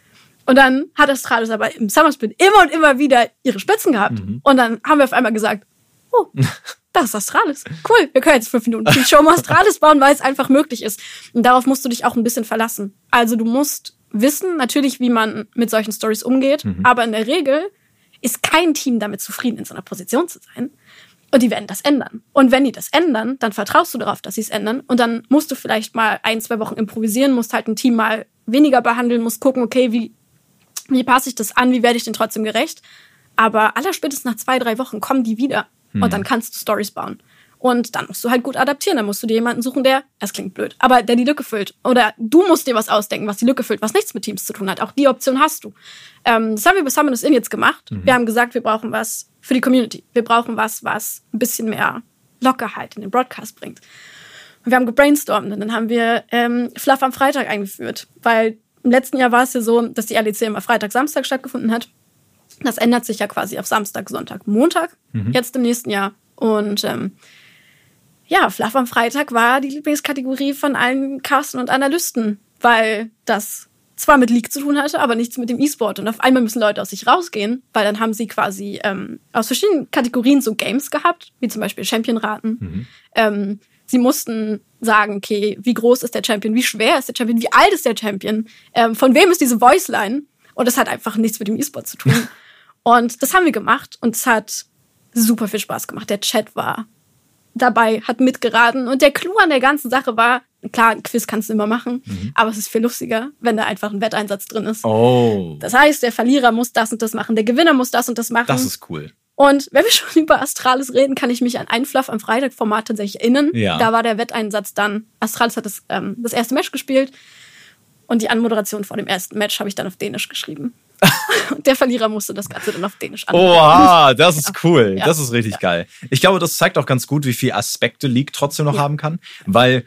Und dann hat Astralis aber im Summer Split immer und immer wieder ihre Spitzen gehabt. Mhm. Und dann haben wir auf einmal gesagt, oh, [LAUGHS] das ist Astralis. Cool, wir können jetzt fünf Minuten die Show mal Astralis bauen, weil es einfach möglich ist. Und darauf musst du dich auch ein bisschen verlassen. Also du musst wissen natürlich, wie man mit solchen Stories umgeht, mhm. aber in der Regel ist kein Team damit zufrieden, in so einer Position zu sein. Und die werden das ändern. Und wenn die das ändern, dann vertraust du darauf, dass sie es ändern. Und dann musst du vielleicht mal ein, zwei Wochen improvisieren, musst halt ein Team mal weniger behandeln, musst gucken, okay, wie, wie passe ich das an, wie werde ich denn trotzdem gerecht. Aber allerspätestens nach zwei, drei Wochen kommen die wieder. Hm. Und dann kannst du Stories bauen. Und dann musst du halt gut adaptieren. Dann musst du dir jemanden suchen, der, es klingt blöd, aber der die Lücke füllt. Oder du musst dir was ausdenken, was die Lücke füllt, was nichts mit Teams zu tun hat. Auch die Option hast du. Ähm, das haben wir bei Summoners In jetzt gemacht. Mhm. Wir haben gesagt, wir brauchen was für die Community. Wir brauchen was, was ein bisschen mehr Lockerheit in den Broadcast bringt. Und wir haben gebrainstormt und dann haben wir ähm, Fluff am Freitag eingeführt. Weil im letzten Jahr war es ja so, dass die LEC immer Freitag, Samstag stattgefunden hat. Das ändert sich ja quasi auf Samstag, Sonntag, Montag, mhm. jetzt im nächsten Jahr. Und ähm, ja, Fluff am Freitag war die Lieblingskategorie von allen Casten und Analysten, weil das zwar mit League zu tun hatte, aber nichts mit dem E-Sport. Und auf einmal müssen Leute aus sich rausgehen, weil dann haben sie quasi ähm, aus verschiedenen Kategorien so Games gehabt, wie zum Beispiel Championraten. Mhm. Ähm, sie mussten sagen, okay, wie groß ist der Champion, wie schwer ist der Champion, wie alt ist der Champion, ähm, von wem ist diese Voiceline? Und das hat einfach nichts mit dem E-Sport zu tun. [LAUGHS] und das haben wir gemacht und es hat super viel Spaß gemacht. Der Chat war dabei, hat mitgeraten. Und der Clou an der ganzen Sache war, klar, ein Quiz kannst du immer machen, mhm. aber es ist viel lustiger, wenn da einfach ein Wetteinsatz drin ist. Oh. Das heißt, der Verlierer muss das und das machen, der Gewinner muss das und das machen. Das ist cool. Und wenn wir [LAUGHS] schon über Astralis reden, kann ich mich an ein Fluff am Freitag-Format tatsächlich erinnern. Ja. Da war der Wetteinsatz dann, Astralis hat das, ähm, das erste Match gespielt und die Anmoderation vor dem ersten Match habe ich dann auf Dänisch geschrieben. [LAUGHS] Und der Verlierer musste das Ganze dann auf Dänisch anhören. Oha, [LAUGHS] das ist cool. Ja. Das ist richtig ja. geil. Ich glaube, das zeigt auch ganz gut, wie viel Aspekte League trotzdem noch ja. haben kann, weil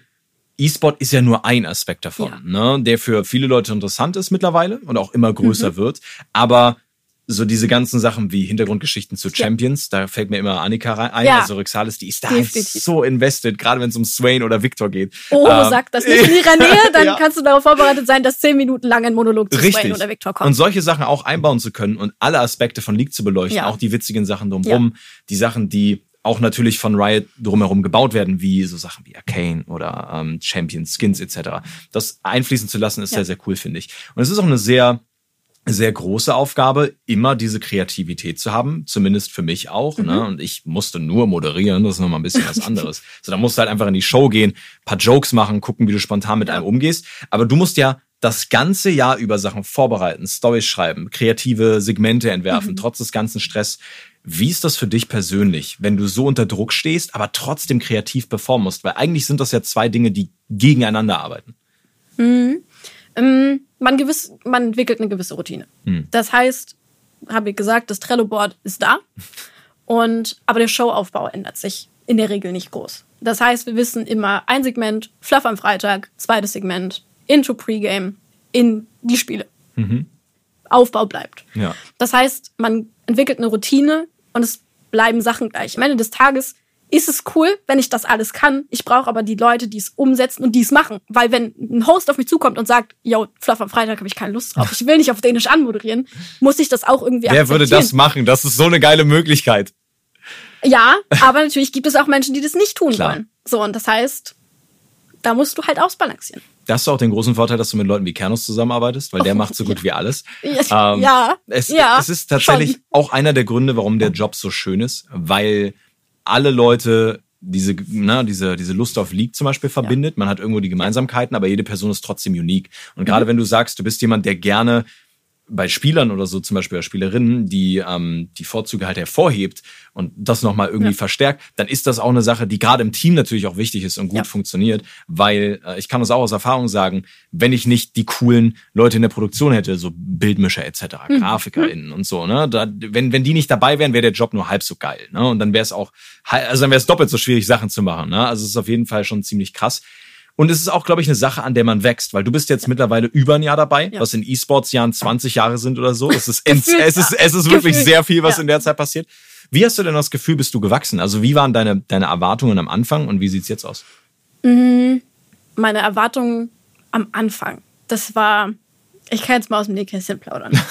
E-Sport ist ja nur ein Aspekt davon, ne, der für viele Leute interessant ist mittlerweile und auch immer größer mhm. wird. Aber so diese ganzen Sachen wie Hintergrundgeschichten zu Champions, ja. da fällt mir immer Annika ein, ja. also Rexalis, die ist da halt so invested, gerade wenn es um Swain oder Victor geht. Oh, ähm, sag das nicht in ihrer Nähe, dann ja. kannst du darauf vorbereitet sein, dass zehn Minuten lang ein Monolog zu Richtig. Swain oder Victor kommt. Und solche Sachen auch einbauen zu können und alle Aspekte von League zu beleuchten, auch die witzigen Sachen drumherum, die Sachen, die auch natürlich von Riot drumherum gebaut werden, wie so Sachen wie Arcane oder ähm, Champion Skins etc. Das einfließen zu lassen, ist Ja. sehr, sehr cool, finde ich. Und es ist auch eine sehr, sehr große Aufgabe, immer diese Kreativität zu haben, zumindest für mich auch. Ne? Und ich musste nur moderieren, das ist nochmal ein bisschen was [LAUGHS] anderes. so, da musst du halt einfach in die Show gehen, paar Jokes machen, gucken, wie du spontan mit einem umgehst. Aber du musst ja das ganze Jahr über Sachen vorbereiten, Storys schreiben, kreative Segmente entwerfen, trotz des ganzen Stress. Wie ist das für dich persönlich, wenn du so unter Druck stehst, aber trotzdem kreativ performen musst? Weil eigentlich sind das ja zwei Dinge, die gegeneinander arbeiten. Ähm, man, gewiss, man entwickelt eine gewisse Routine. Hm. Das heißt, habe ich gesagt, das Trello-Board ist da. Und, aber der Showaufbau ändert sich in der Regel nicht groß. Das heißt, wir wissen immer ein Segment, Fluff am Freitag, zweites Segment, Intro Pregame, in die Spiele. Aufbau bleibt. Ja. Das heißt, man entwickelt eine Routine und es bleiben Sachen gleich. Am Ende des Tages ist es cool, wenn ich das alles kann. Ich brauche aber die Leute, die es umsetzen und die es machen. Weil wenn ein Host auf mich zukommt und sagt, yo, Fluff am Freitag habe ich keine Lust drauf, ich will nicht auf Dänisch anmoderieren, muss ich das auch irgendwie Wer würde das machen? Das ist so eine geile Möglichkeit. Ja, aber natürlich gibt es auch Menschen, die das nicht tun Klar. wollen. So, und das heißt, da musst du halt ausbalancieren. Das ist auch den großen Vorteil, dass du mit Leuten wie Kernus zusammenarbeitest, weil der Oh, macht so gut wie alles. Ja, Ähm, ja, es, ja, es ist tatsächlich schon. auch einer der Gründe, warum der Job so schön ist, weil alle Leute diese, na, diese, diese Lust auf League zum Beispiel verbindet. Man hat irgendwo die Gemeinsamkeiten, aber jede Person ist trotzdem unique. Und Mhm. gerade wenn du sagst, du bist jemand, der gerne bei Spielern oder so, zum Beispiel bei Spielerinnen, die ähm, die Vorzüge halt hervorhebt und das nochmal irgendwie Ja. verstärkt, dann ist das auch eine Sache, die gerade im Team natürlich auch wichtig ist und gut Ja. funktioniert, weil äh, ich kann das auch aus Erfahrung sagen, wenn ich nicht die coolen Leute in der Produktion hätte, so Bildmischer etc., Mhm. GrafikerInnen und so, ne, da, wenn, wenn die nicht dabei wären, wäre der Job nur halb so geil, ne, und dann wäre es auch, also dann wäre es doppelt so schwierig, Sachen zu machen, ne, also es ist auf jeden Fall schon ziemlich krass. Und es ist auch, glaube ich, eine Sache, an der man wächst, weil du bist jetzt mittlerweile über ein Jahr dabei, Ja. was in E-Sports-Jahren 20 Jahre sind oder so. Es ist, [LAUGHS] Gefühlt, es ist, es ist wirklich sehr viel, was ja. in der Zeit passiert. Wie hast du denn das Gefühl, bist du gewachsen? Also wie waren deine, deine Erwartungen am Anfang und wie sieht's jetzt aus? Meine Erwartungen am Anfang, das war, ich kann jetzt mal aus dem Nähkästchen plaudern. [LAUGHS]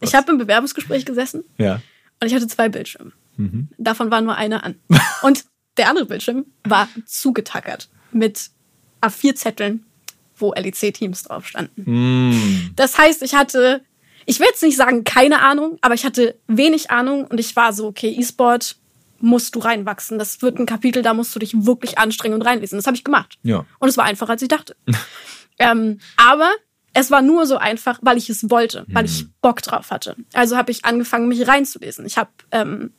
Ich habe im Bewerbungsgespräch gesessen ja. und ich hatte zwei Bildschirme. Mhm. Davon war nur einer an. [LAUGHS] Und der andere Bildschirm war zugetackert mit A4-Zetteln, wo LEC-Teams drauf standen. Mm. Das heißt, ich hatte, ich will jetzt nicht sagen keine Ahnung, aber ich hatte wenig Ahnung und ich war so, okay, E-Sport musst du reinwachsen. Das wird ein Kapitel, da musst du dich wirklich anstrengen und reinlesen. Das habe ich gemacht. Ja. Und es war einfacher, als ich dachte. [LAUGHS] ähm, aber es war nur so einfach, weil ich es wollte, weil ich Bock drauf hatte. Also habe ich angefangen, mich reinzulesen. Ich habe ähm,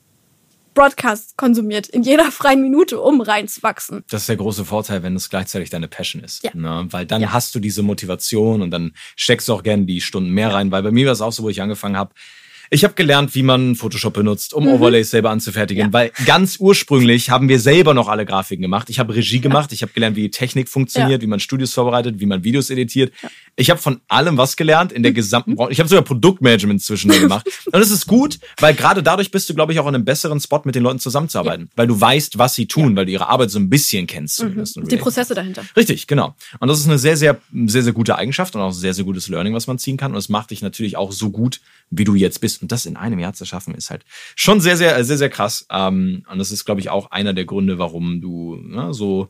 Broadcasts konsumiert in jeder [LAUGHS] freien Minute, um reinzuwachsen. Das ist der große Vorteil, wenn es gleichzeitig deine Passion ist. Ja. Ne? Weil dann Ja. hast du diese Motivation und dann steckst du auch gerne die Stunden mehr rein. Weil bei mir war es auch so, wo ich angefangen habe. Ich habe gelernt, wie man Photoshop benutzt, um Overlays selber anzufertigen. Mhm. Ja. Weil ganz ursprünglich haben wir selber noch alle Grafiken gemacht. Ich habe Regie gemacht, ich habe gelernt, wie die Technik funktioniert, wie man Studios vorbereitet, wie man Videos editiert. Ich habe von allem was gelernt in der Mhm. gesamten Branche. Ich habe sogar Produktmanagement zwischendurch gemacht. [LAUGHS] Und es ist gut, weil gerade dadurch bist du, glaube ich, auch in einem besseren Spot mit den Leuten zusammenzuarbeiten. Weil du weißt, was sie tun, weil du ihre Arbeit so ein bisschen kennst Mhm. Die Prozesse dahinter. Richtig, genau. Und das ist eine sehr, sehr, sehr, sehr gute Eigenschaft und auch ein sehr, sehr gutes Learning, was man ziehen kann. Und es macht dich natürlich auch so gut, wie du jetzt bist. Und das in einem Jahr zu schaffen, ist halt schon sehr, sehr, sehr, sehr krass. Ähm, Und das ist, glaube ich, auch einer der Gründe, warum du ne, so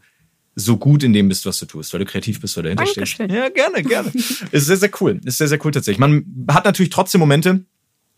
so gut in dem bist, was du tust, weil du kreativ bist, weil du dahinter stehst. Ja, gerne, gerne. ist sehr, sehr cool. Ist sehr, sehr cool tatsächlich. Man hat natürlich trotzdem Momente,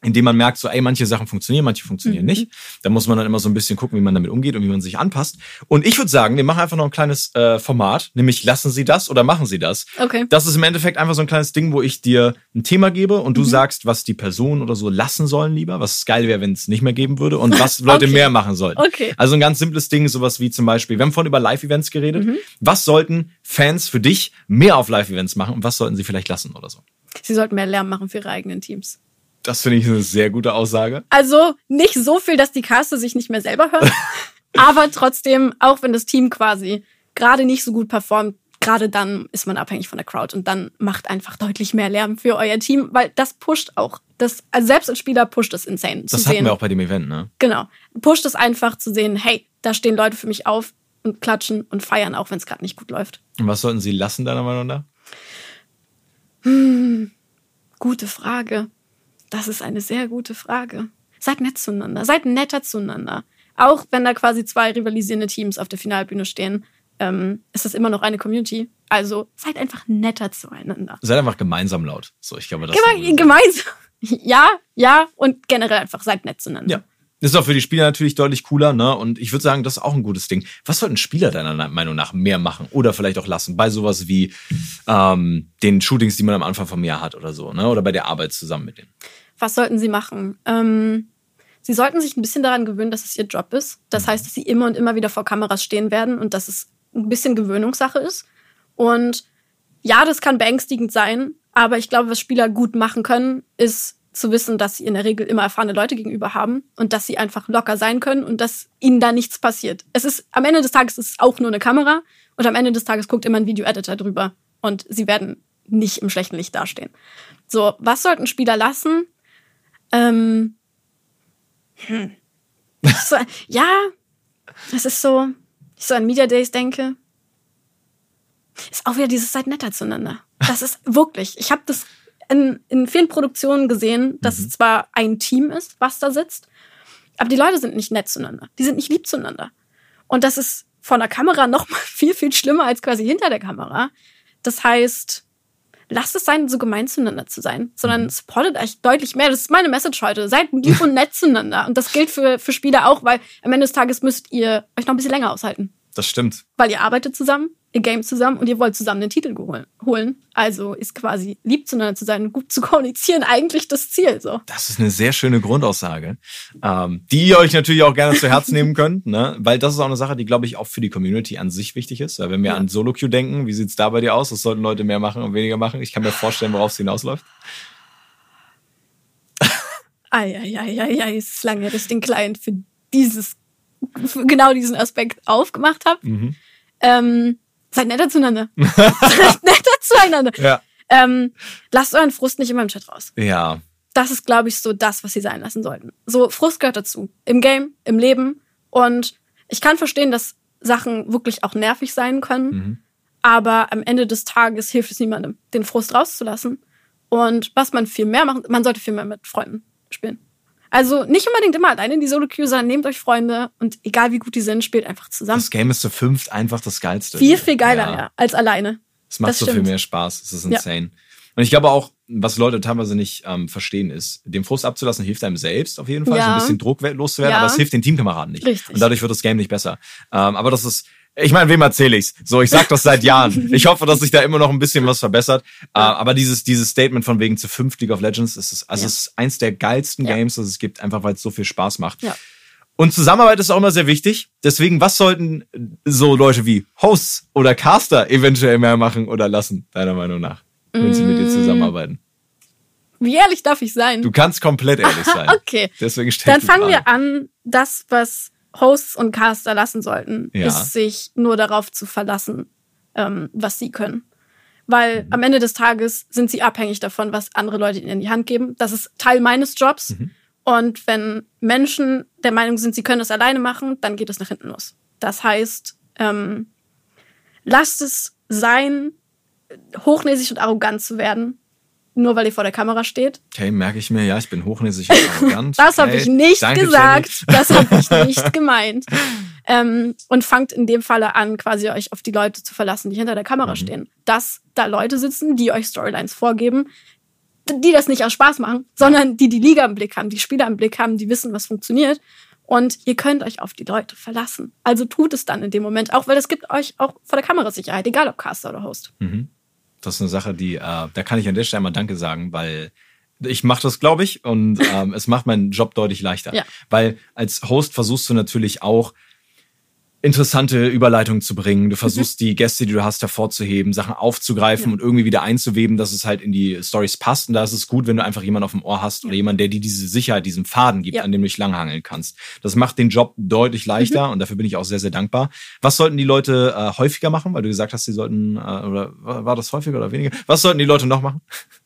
in denen man merkt, so, ey, manche Sachen funktionieren, manche funktionieren Mhm. nicht. Da muss man dann immer so ein bisschen gucken, wie man damit umgeht und wie man sich anpasst. Und ich würde sagen, wir machen einfach noch ein kleines äh, Format, nämlich lassen Sie das oder machen Sie das. Okay. Das ist im Endeffekt einfach so ein kleines Ding, wo ich dir ein Thema gebe und Mhm. du sagst, was die Person oder so lassen sollen lieber, was geil wäre, wenn es nicht mehr geben würde und was [LAUGHS] Leute Okay. mehr machen sollten. Okay. Also ein ganz simples Ding, sowas wie zum Beispiel, wir haben vorhin über Live-Events geredet. Mhm. Was sollten Fans für dich mehr auf Live-Events machen und was sollten sie vielleicht lassen oder so? Sie sollten mehr Lärm machen für ihre eigenen Teams. Das finde ich eine sehr gute Aussage. Also nicht so viel, dass die Caster sich nicht mehr selber hören, [LAUGHS] aber trotzdem, auch wenn das Team quasi gerade nicht so gut performt, gerade dann ist man abhängig von der Crowd und dann macht einfach deutlich mehr Lärm für euer Team, weil das pusht auch. Das, also selbst als Spieler pusht es insane Das hatten sehen. wir auch bei dem Event, ne? Genau. Pusht es einfach zu sehen, hey, da stehen Leute für mich auf und klatschen und feiern, auch wenn es gerade nicht gut läuft. Und was sollten sie lassen, deiner Meinung nach? Gute Frage. Das ist eine sehr gute Frage. Seid nett zueinander. Seid netter zueinander. auch wenn da quasi zwei rivalisierende Teams auf der Finalbühne stehen, ähm, ist das immer noch eine Community. Also seid einfach netter zueinander. Seid einfach gemeinsam laut. So, ich glaube, das Geme gemeinsam. [LAUGHS] Ja, ja, und generell einfach seid nett zueinander. Ja. Das ist auch für die Spieler natürlich deutlich cooler, ne? Und ich würde sagen, das ist auch ein gutes Ding. Was sollten Spieler deiner Meinung nach mehr machen oder vielleicht auch lassen bei sowas wie ähm, den Shootings, die man am Anfang vom Jahr hat oder so, ne? Oder bei der Arbeit zusammen mit denen? Was sollten sie machen? Ähm, sie sollten sich ein bisschen daran gewöhnen, dass es ihr Job ist. Das heißt, dass sie immer und immer wieder vor Kameras stehen werden und dass es ein bisschen Gewöhnungssache ist. Und ja, das kann beängstigend sein, aber ich glaube, was Spieler gut machen können, ist zu wissen, dass sie in der Regel immer erfahrene Leute gegenüber haben und dass sie einfach locker sein können und dass ihnen da nichts passiert. Es ist am Ende des Tages ist es auch nur eine Kamera und am Ende des Tages guckt immer ein Video-Editor drüber und sie werden nicht im schlechten Licht dastehen. So, was sollten Spieler lassen? Ähm, hm. so, ja, es ist so, ich so an Media Days denke, ist auch wieder dieses seid netter zueinander. Das ist [LAUGHS] wirklich, ich habe das in, in vielen Produktionen gesehen, dass mhm. es zwar ein Team ist, was da sitzt, aber die Leute sind nicht nett zueinander. Die sind nicht lieb zueinander. Und das ist vor der Kamera noch mal [LAUGHS] viel, viel schlimmer als quasi hinter der Kamera. Das heißt, lasst es sein, so gemein zueinander zu sein, sondern mhm. supportet euch deutlich mehr. Das ist meine Message heute. Seid lieb [LAUGHS] und nett zueinander. Und das gilt für, für Spieler auch, weil am Ende des Tages müsst ihr euch noch ein bisschen länger aushalten. Das stimmt. Weil ihr arbeitet zusammen, game zusammen und ihr wollt zusammen den Titel holen. Also ist quasi lieb zueinander zu sein und gut zu [LAUGHS] kommunizieren eigentlich das Ziel. So. Das ist eine sehr schöne Grundaussage, ähm, die ihr euch natürlich auch gerne zu Herzen nehmen könnt, ne? weil das ist auch eine Sache, die glaube ich auch für die Community an sich wichtig ist. Wenn wir ja. an Solo Queue denken, wie sieht's da bei dir aus? Was sollten Leute mehr machen und weniger machen? Ich kann mir vorstellen, worauf es hinausläuft. Eieieiei, es ist lange, dass ich den Client für dieses, für genau diesen Aspekt aufgemacht habe. Mhm. Ähm, Seid netter zueinander. [LAUGHS] Seid netter zueinander. Ja. Ähm, lasst euren Frust nicht immer im Chat raus. Ja. Das ist, glaube ich, so das, was sie sein lassen sollten. So, Frust gehört dazu. Im Game, im Leben. Und ich kann verstehen, dass Sachen wirklich auch nervig sein können. Mhm. Aber am Ende des Tages hilft es niemandem, den Frust rauszulassen. Und was man viel mehr macht, man sollte viel mehr mit Freunden spielen. Also nicht unbedingt immer alleine in die Solo-Queue, sondern nehmt euch Freunde und egal wie gut die sind, spielt einfach zusammen. Das Game ist zu fünft einfach das Geilste. Viel, viel geiler, ja, als alleine. Es macht das so stimmt. viel mehr Spaß. Es ist insane. Ja. Und ich glaube auch, was Leute teilweise nicht ähm, verstehen, ist, den Frust abzulassen hilft einem selbst auf jeden Fall, ja. so ein bisschen Druck loszuwerden, ja. aber es hilft den Teamkameraden nicht. Richtig. Und dadurch wird das Game nicht besser. Ähm, aber das ist, ich meine, wem erzähle ich's? So, ich sag das seit Jahren. [LAUGHS] Ich hoffe, dass sich da immer noch ein bisschen was verbessert. Äh, aber dieses, dieses Statement von wegen zu fünf League of Legends, ist es, also ja. es ist eins der geilsten ja. Games, das es gibt, einfach weil es so viel Spaß macht. Ja. Und Zusammenarbeit ist auch immer sehr wichtig. Deswegen, was sollten so Leute wie Hosts oder Caster eventuell mehr machen oder lassen, deiner Meinung nach, wenn mm. sie mit dir mm. zusammenarbeiten? Wie ehrlich darf ich sein? Du kannst komplett ehrlich [LAUGHS] sein. okay. Deswegen Dann fangen wir an, das, was Hosts und Caster lassen sollten, ja. ist sich nur darauf zu verlassen, ähm, was sie können. Weil mhm. am Ende des Tages sind sie abhängig davon, was andere Leute ihnen in die Hand geben. Das ist Teil meines Jobs. Mhm. Und wenn Menschen der Meinung sind, sie können das alleine machen, dann geht es nach hinten los. Das heißt, ähm, lasst es sein, hochnäsig und arrogant zu werden nur weil ihr vor der Kamera steht. Okay, merke ich mir, ja, ich bin hochnäsig und [LAUGHS] arrogant. das habe ich nicht Danke, gesagt. Jenny. Das habe ich [LAUGHS] nicht gemeint. Ähm, und fangt in dem Falle an, quasi euch auf die Leute zu verlassen, die hinter der Kamera mhm. stehen. Dass da Leute sitzen, die euch Storylines vorgeben, die das nicht aus Spaß machen, sondern die die Liga im Blick haben, die Spieler im Blick haben, die wissen, was funktioniert. Und ihr könnt euch auf die Leute verlassen. Also tut es dann in dem Moment auch, weil es gibt euch auch vor der Kamera Sicherheit, egal ob Caster oder Host. Mhm. Das ist eine Sache, die, äh, da kann ich an der Stelle mal Danke sagen, weil ich mache das, glaube ich, und ähm, es macht meinen Job deutlich leichter. Ja. Weil als Host versuchst du natürlich auch interessante Überleitungen zu bringen. Du mhm. versuchst mhm. die Gäste, die du hast, hervorzuheben, Sachen aufzugreifen ja. und irgendwie wieder einzuweben, dass es halt in die Stories passt. Und da ist es gut, wenn du einfach jemanden auf dem Ohr hast ja. oder jemand, der dir diese Sicherheit, diesen Faden gibt, ja. an dem du dich langhangeln kannst. Das macht den Job deutlich leichter mhm. und dafür bin ich auch sehr, sehr dankbar. Was sollten die Leute äh, häufiger machen? Weil du gesagt hast, sie sollten, äh, oder war das häufiger oder weniger? Was sollten die Leute noch machen?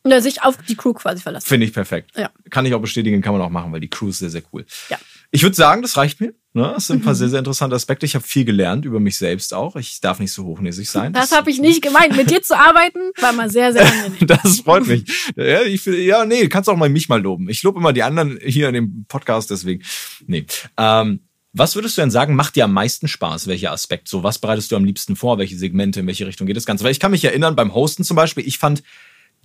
Ja, sich auf die Crew quasi verlassen. Finde ich perfekt. Ja. Kann ich auch bestätigen, kann man auch machen, weil die Crew ist sehr, sehr cool. Ja. Ich würde sagen, das reicht mir. Ne? Das sind ein paar mhm. sehr, sehr interessante Aspekte. Ich habe viel gelernt über mich selbst auch. Ich darf nicht so hochnäsig sein. Das, das habe ich nicht gemeint. Mit dir zu arbeiten war mal sehr, sehr angenehm. [LAUGHS] das freut mich. Ja, ich, ja, nee, kannst auch mal mich mal loben. Ich lobe immer die anderen hier in dem Podcast, deswegen. Nee. Ähm, Was würdest du denn sagen, macht dir am meisten Spaß? Welcher Aspekt? So, was bereitest du am liebsten vor? Welche Segmente? In welche Richtung geht das Ganze? Weil ich kann mich erinnern, beim Hosten zum Beispiel, ich fand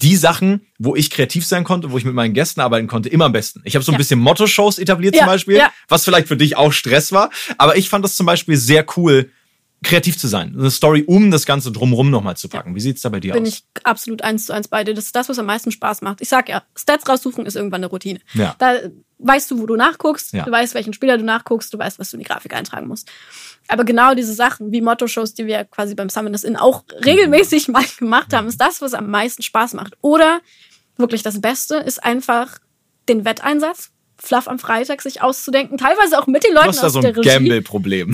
die Sachen, wo ich kreativ sein konnte, wo ich mit meinen Gästen arbeiten konnte, immer am besten. Ich habe so ein Ja. bisschen Motto-Shows etabliert Ja, zum Beispiel, ja. was vielleicht für dich auch Stress war. Aber ich fand das zum Beispiel sehr cool, kreativ zu sein. Eine Story um das Ganze drumrum nochmal zu packen. Wie sieht's da bei dir Bin aus? ich absolut eins zu eins bei dir. Das ist das, was am meisten Spaß macht. Ich sag ja, Stats raussuchen ist irgendwann eine Routine. Ja. Da weißt du, wo du nachguckst, Ja. du weißt, welchen Spieler du nachguckst, du weißt, was du in die Grafik eintragen musst. Aber genau diese Sachen, wie Motto-Shows, die wir quasi beim Summoners Inn auch regelmäßig mal gemacht haben, ist das, was am meisten Spaß macht. Oder wirklich das Beste ist einfach den Wetteinsatz, Fluff am Freitag sich auszudenken, teilweise auch mit den Du Leuten hast da aus so der ein Regie.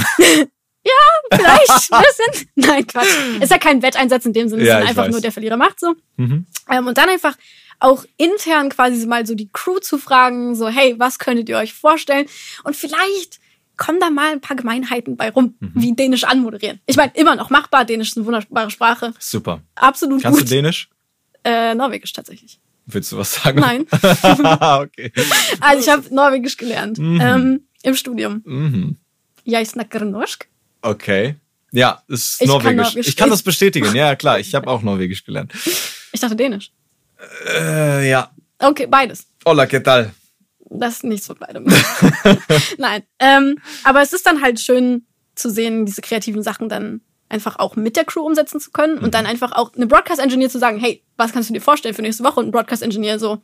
[LAUGHS] Gamble-Problem. Vielleicht [LAUGHS] ein bisschen. Nein, Quatsch. Ist ja kein Wetteinsatz in dem Sinne, Ja, sondern ich einfach weiß. nur der Verlierer macht so. Mhm. Ähm, und dann einfach auch intern quasi mal so die Crew zu fragen, so, hey, was könntet ihr euch vorstellen? Und vielleicht kommen da mal ein paar Gemeinheiten bei rum, Mhm. wie Dänisch anmoderieren. Ich meine, immer noch machbar. Dänisch ist eine wunderbare Sprache. Super. Absolut Kannst gut. du Dänisch? Äh, Norwegisch tatsächlich. Willst du was sagen? Nein. [LAUGHS] okay. Also ich habe Norwegisch gelernt. Ähm, Im Studium. Mhm. Jeg snakker norsk. Okay. Ja, ist Ich kann Norwegisch. Norwegisch. Ich kann das bestätigen. Ja, klar. Ich habe [LAUGHS] auch Norwegisch gelernt. Ich dachte Dänisch. Äh, ja. Okay, beides. Hola, ¿qué tal? Das ist nichts für beide. [LAUGHS] Nein. Ähm, aber es ist dann halt schön zu sehen, diese kreativen Sachen dann einfach auch mit der Crew umsetzen zu können und dann einfach auch einem Broadcast-Engineer zu sagen, hey, was kannst du dir vorstellen für nächste Woche? Und ein Broadcast-Engineer so,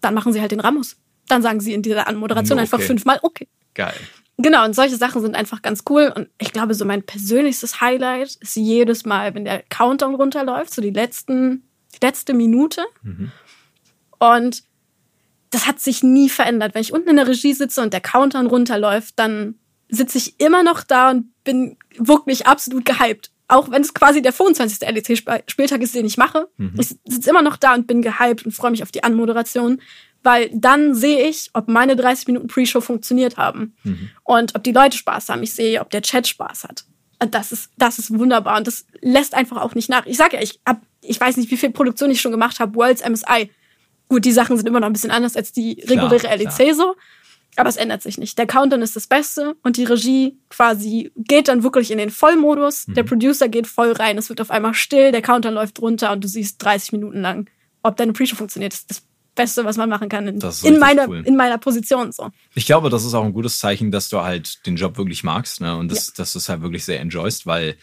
dann machen sie halt den Ramos. Dann sagen sie in dieser Anmoderation Okay. einfach fünfmal, okay. Geil. Genau, und solche Sachen sind einfach ganz cool. Und ich glaube, so mein persönlichstes Highlight ist jedes Mal, wenn der Countdown runterläuft, so die letzten, die letzte Minute. Und das hat sich nie verändert. Wenn ich unten in der Regie sitze und der Countdown runterläuft, dann sitze ich immer noch da und bin wirklich absolut gehypt. Auch wenn es quasi der 25. LEC-Spieltag ist, den ich mache. Ich sitze immer noch da und bin gehypt und freue mich auf die Anmoderation, weil dann sehe ich, ob meine 30 Minuten Pre-Show funktioniert haben und ob die Leute Spaß haben. Ich sehe, ob der Chat Spaß hat. Und das ist, das ist wunderbar und das lässt einfach auch nicht nach. Ich sage ja, ich hab, ich weiß nicht, wie viel Produktion ich schon gemacht habe. Worlds MSI. Gut, die Sachen sind immer noch ein bisschen anders als die reguläre Klar, LEC so. Aber es ändert sich nicht. Der Countdown ist das Beste und die Regie quasi geht dann wirklich in den Vollmodus. Mhm. Der Producer geht voll rein. Es wird auf einmal still, der Countdown läuft runter und du siehst 30 Minuten lang, ob deine Pre-Show funktioniert. Das das Beste, was man machen kann in, in, meiner, cool. in meiner Position so. Ich glaube, das ist auch ein gutes Zeichen, dass du halt den Job wirklich magst, ne? Und das, dass du es halt wirklich sehr enjoyst, weil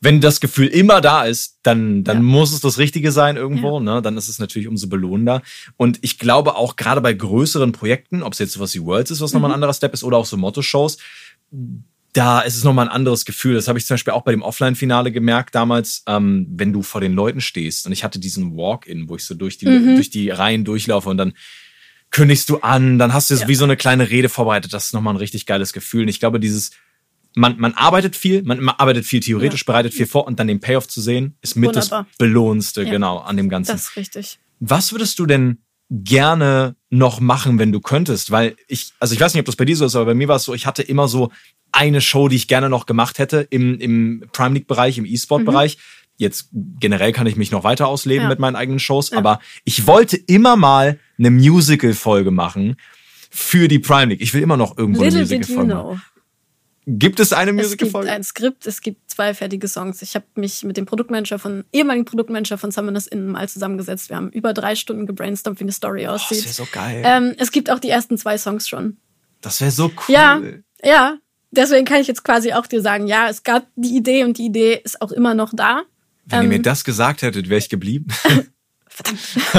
wenn das Gefühl immer da ist, dann, dann Ja. muss es das Richtige sein irgendwo, ne? Dann ist es natürlich umso belohnender. Und ich glaube auch gerade bei größeren Projekten, ob es jetzt sowas wie Worlds ist, was nochmal ein anderer Step ist, oder auch so Motto-Shows, da ist es nochmal ein anderes Gefühl. Das habe ich zum Beispiel auch bei dem Offline-Finale gemerkt damals, ähm, wenn du vor den Leuten stehst. Und ich hatte diesen Walk-In, wo ich so durch die, durch die Reihen durchlaufe und dann kündigst du an, dann hast du Ja. wie so eine kleine Rede vorbereitet. Das ist nochmal ein richtig geiles Gefühl. Und ich glaube, dieses, man, man arbeitet viel, man, man arbeitet viel theoretisch, bereitet viel vor und dann den Payoff zu sehen, ist mit Wunderbar. das Belohnendste, Ja. genau, an dem Ganzen. Das ist richtig. Was würdest du denn gerne noch machen, wenn du könntest? Weil ich, also ich weiß nicht, ob das bei dir so ist, aber bei mir war es so, ich hatte immer so eine Show, die ich gerne noch gemacht hätte im, im Prime League-Bereich, im E-Sport-Bereich. Jetzt generell kann ich mich noch weiter ausleben Ja. mit meinen eigenen Shows, aber ich wollte immer mal eine Musical-Folge machen für die Prime League. Ich will immer noch irgendwo eine Little you Musical-Folge machen. know. Gibt es eine Es gibt Musical-Folge? ein Skript, es gibt zwei fertige Songs. Ich habe mich mit dem Produktmanager von, ehemaligen Produktmanager von Summoners Inn mal zusammengesetzt. Wir haben über drei Stunden gebrainstormt, wie eine Story Oh, das aussieht. wäre so geil. ähm, es gibt auch die ersten zwei Songs schon. das wäre so cool. Ja, ja. Deswegen kann ich jetzt quasi auch dir sagen, ja, es gab die Idee und die Idee ist auch immer noch da. Wenn ihr ähm, mir das gesagt hättet, wäre ich geblieben. [LAUGHS] [LAUGHS]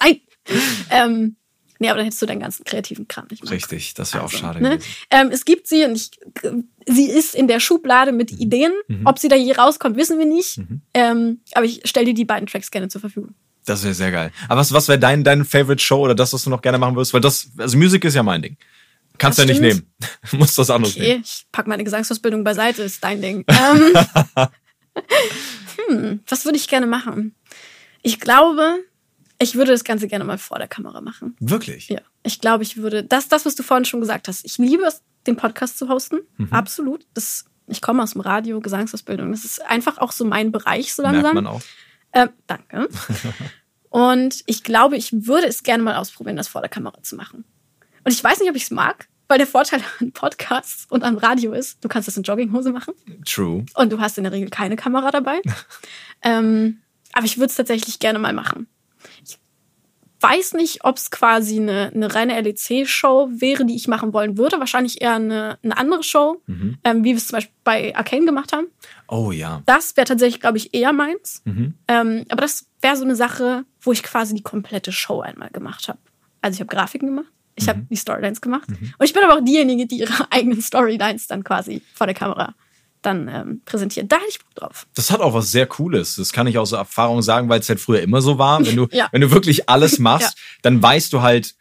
Nein. [LAUGHS] ähm, nee, aber dann hättest du deinen ganzen kreativen Kram nicht mehr. Richtig, das wäre auch Also, schade ne? Ähm, es gibt sie und ich, sie ist in der Schublade mit Mhm. Ideen. Ob sie da je rauskommt, wissen wir nicht. Ähm, aber ich stelle dir die beiden Tracks gerne zur Verfügung. Das wäre sehr geil. Aber was, was wäre dein, dein Favorite Show oder das, was du noch gerne machen würdest? Weil das, also Musik ist ja mein Ding. Kannst du ja nicht nehmen. [LAUGHS] Musst das anderes Okay, nehmen. ich pack meine Gesangsausbildung beiseite, ist dein Ding. Ähm, [LAUGHS] hm, was würde ich gerne machen? Ich glaube, ich würde das Ganze gerne mal vor der Kamera machen. Wirklich? Ja, ich glaube, ich würde das, das, was du vorhin schon gesagt hast. Ich liebe es, den Podcast zu hosten. Mhm. Absolut. Das, ich komme aus dem Radio, Gesangsausbildung. Das ist einfach auch so mein Bereich so Merkt langsam. man auch. Ähm, danke. [LAUGHS] Und ich glaube, ich würde es gerne mal ausprobieren, das vor der Kamera zu machen. Und ich weiß nicht, ob ich es mag. Weil der Vorteil [LAUGHS] an Podcasts und am Radio ist, du kannst das in Jogginghose machen. True. Und du hast in der Regel keine Kamera dabei. [LAUGHS] ähm, aber ich würde es tatsächlich gerne mal machen. Ich weiß nicht, ob es quasi eine, eine reine LEC-Show wäre, die ich machen wollen würde. Wahrscheinlich eher eine, eine andere Show, Mhm. ähm, wie wir es zum Beispiel bei Arcane gemacht haben. Oh ja. Das wäre tatsächlich, glaube ich, eher meins. Mhm. Ähm, aber das wäre so eine Sache, wo ich quasi die komplette Show einmal gemacht habe. Also ich habe Grafiken gemacht, ich Mhm. habe die Storylines gemacht und ich bin aber auch diejenige, die ihre [LAUGHS] eigenen Storylines dann quasi vor der Kamera dann ähm, präsentiert. Da hätte ich Bock drauf. Das hat auch was sehr Cooles. Das kann ich aus Erfahrung sagen, weil es halt früher immer so war. Wenn du, [LAUGHS] Ja. wenn du wirklich alles [LAUGHS] machst, Ja. dann weißt du halt,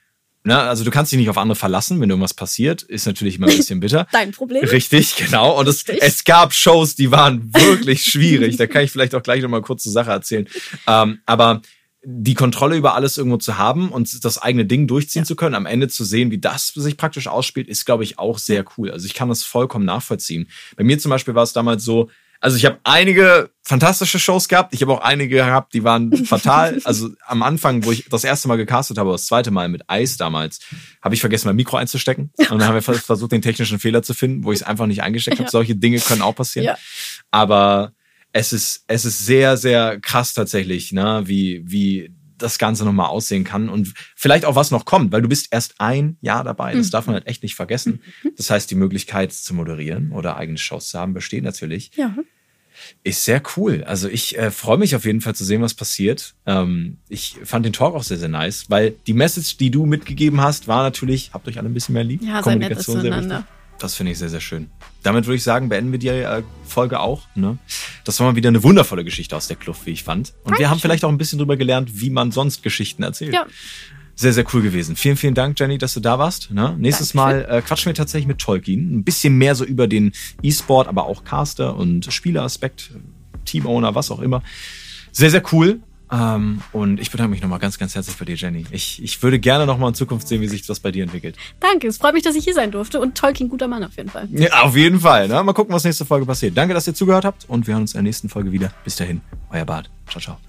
ne, also du kannst dich nicht auf andere verlassen, wenn irgendwas passiert, ist natürlich immer ein [LAUGHS] bisschen bitter. Dein Problem. Richtig, genau. Und es, es gab Shows, die waren wirklich schwierig. Da kann ich vielleicht auch gleich noch mal kurz zur Sache erzählen. Ähm, aber die Kontrolle über alles irgendwo zu haben und das eigene Ding durchziehen zu können, am Ende zu sehen, wie das sich praktisch ausspielt, ist, glaube ich, auch sehr cool. Also ich kann das vollkommen nachvollziehen. Bei mir zum Beispiel war es damals so, also ich habe einige fantastische Shows gehabt, ich habe auch einige gehabt, die waren [LAUGHS] fatal. Also am Anfang, wo ich das erste Mal gecastet habe, das zweite Mal mit Eis damals, habe ich vergessen, mein Mikro einzustecken. Und dann haben wir vers- versucht, den technischen Fehler zu finden, wo ich es einfach nicht eingesteckt habe. Ja. Solche Dinge können auch passieren. Ja. Aber es ist, es ist sehr, sehr krass tatsächlich, ne, wie, wie das Ganze nochmal aussehen kann und vielleicht auch was noch kommt, weil du bist erst ein Jahr dabei. Das darf man halt echt nicht vergessen. Das heißt, die Möglichkeit zu moderieren oder eigene Shows zu haben, besteht natürlich. Ja. Ist sehr cool. Also ich äh, freue mich auf jeden Fall zu sehen, was passiert. Ähm, ich fand den Talk auch sehr, sehr nice, weil die Message, die du mitgegeben hast, war natürlich, habt euch alle ein bisschen mehr lieb. Ja, nett sehr wichtig. Das finde ich sehr, sehr schön. Damit würde ich sagen, beenden wir die äh, Folge auch. Ne? Das war mal wieder eine wundervolle Geschichte aus der Kluft, wie ich fand. Und wir haben vielleicht auch ein bisschen drüber gelernt, wie man sonst Geschichten erzählt. Ja. Sehr, sehr cool gewesen. Vielen, vielen Dank, Jenny, dass du da warst. Ne? Nächstes Mal äh, quatschen wir tatsächlich mit Tolkien. Ein bisschen mehr so über den E-Sport, aber auch Caster und Spieleraspekt, Teamowner, was auch immer. Sehr, sehr cool. Ähm, und ich bedanke mich nochmal ganz, ganz herzlich bei dir, Jenny. Ich, ich würde gerne nochmal in Zukunft sehen, wie sich das bei dir entwickelt. Danke, es freut mich, dass ich hier sein durfte und Tolkien, guter Mann auf jeden Fall. Ja, auf jeden Fall. Ne? Mal gucken, was nächste Folge passiert. Danke, dass ihr zugehört habt und wir hören uns in der nächsten Folge wieder. Bis dahin, euer Bart. Ciao, ciao.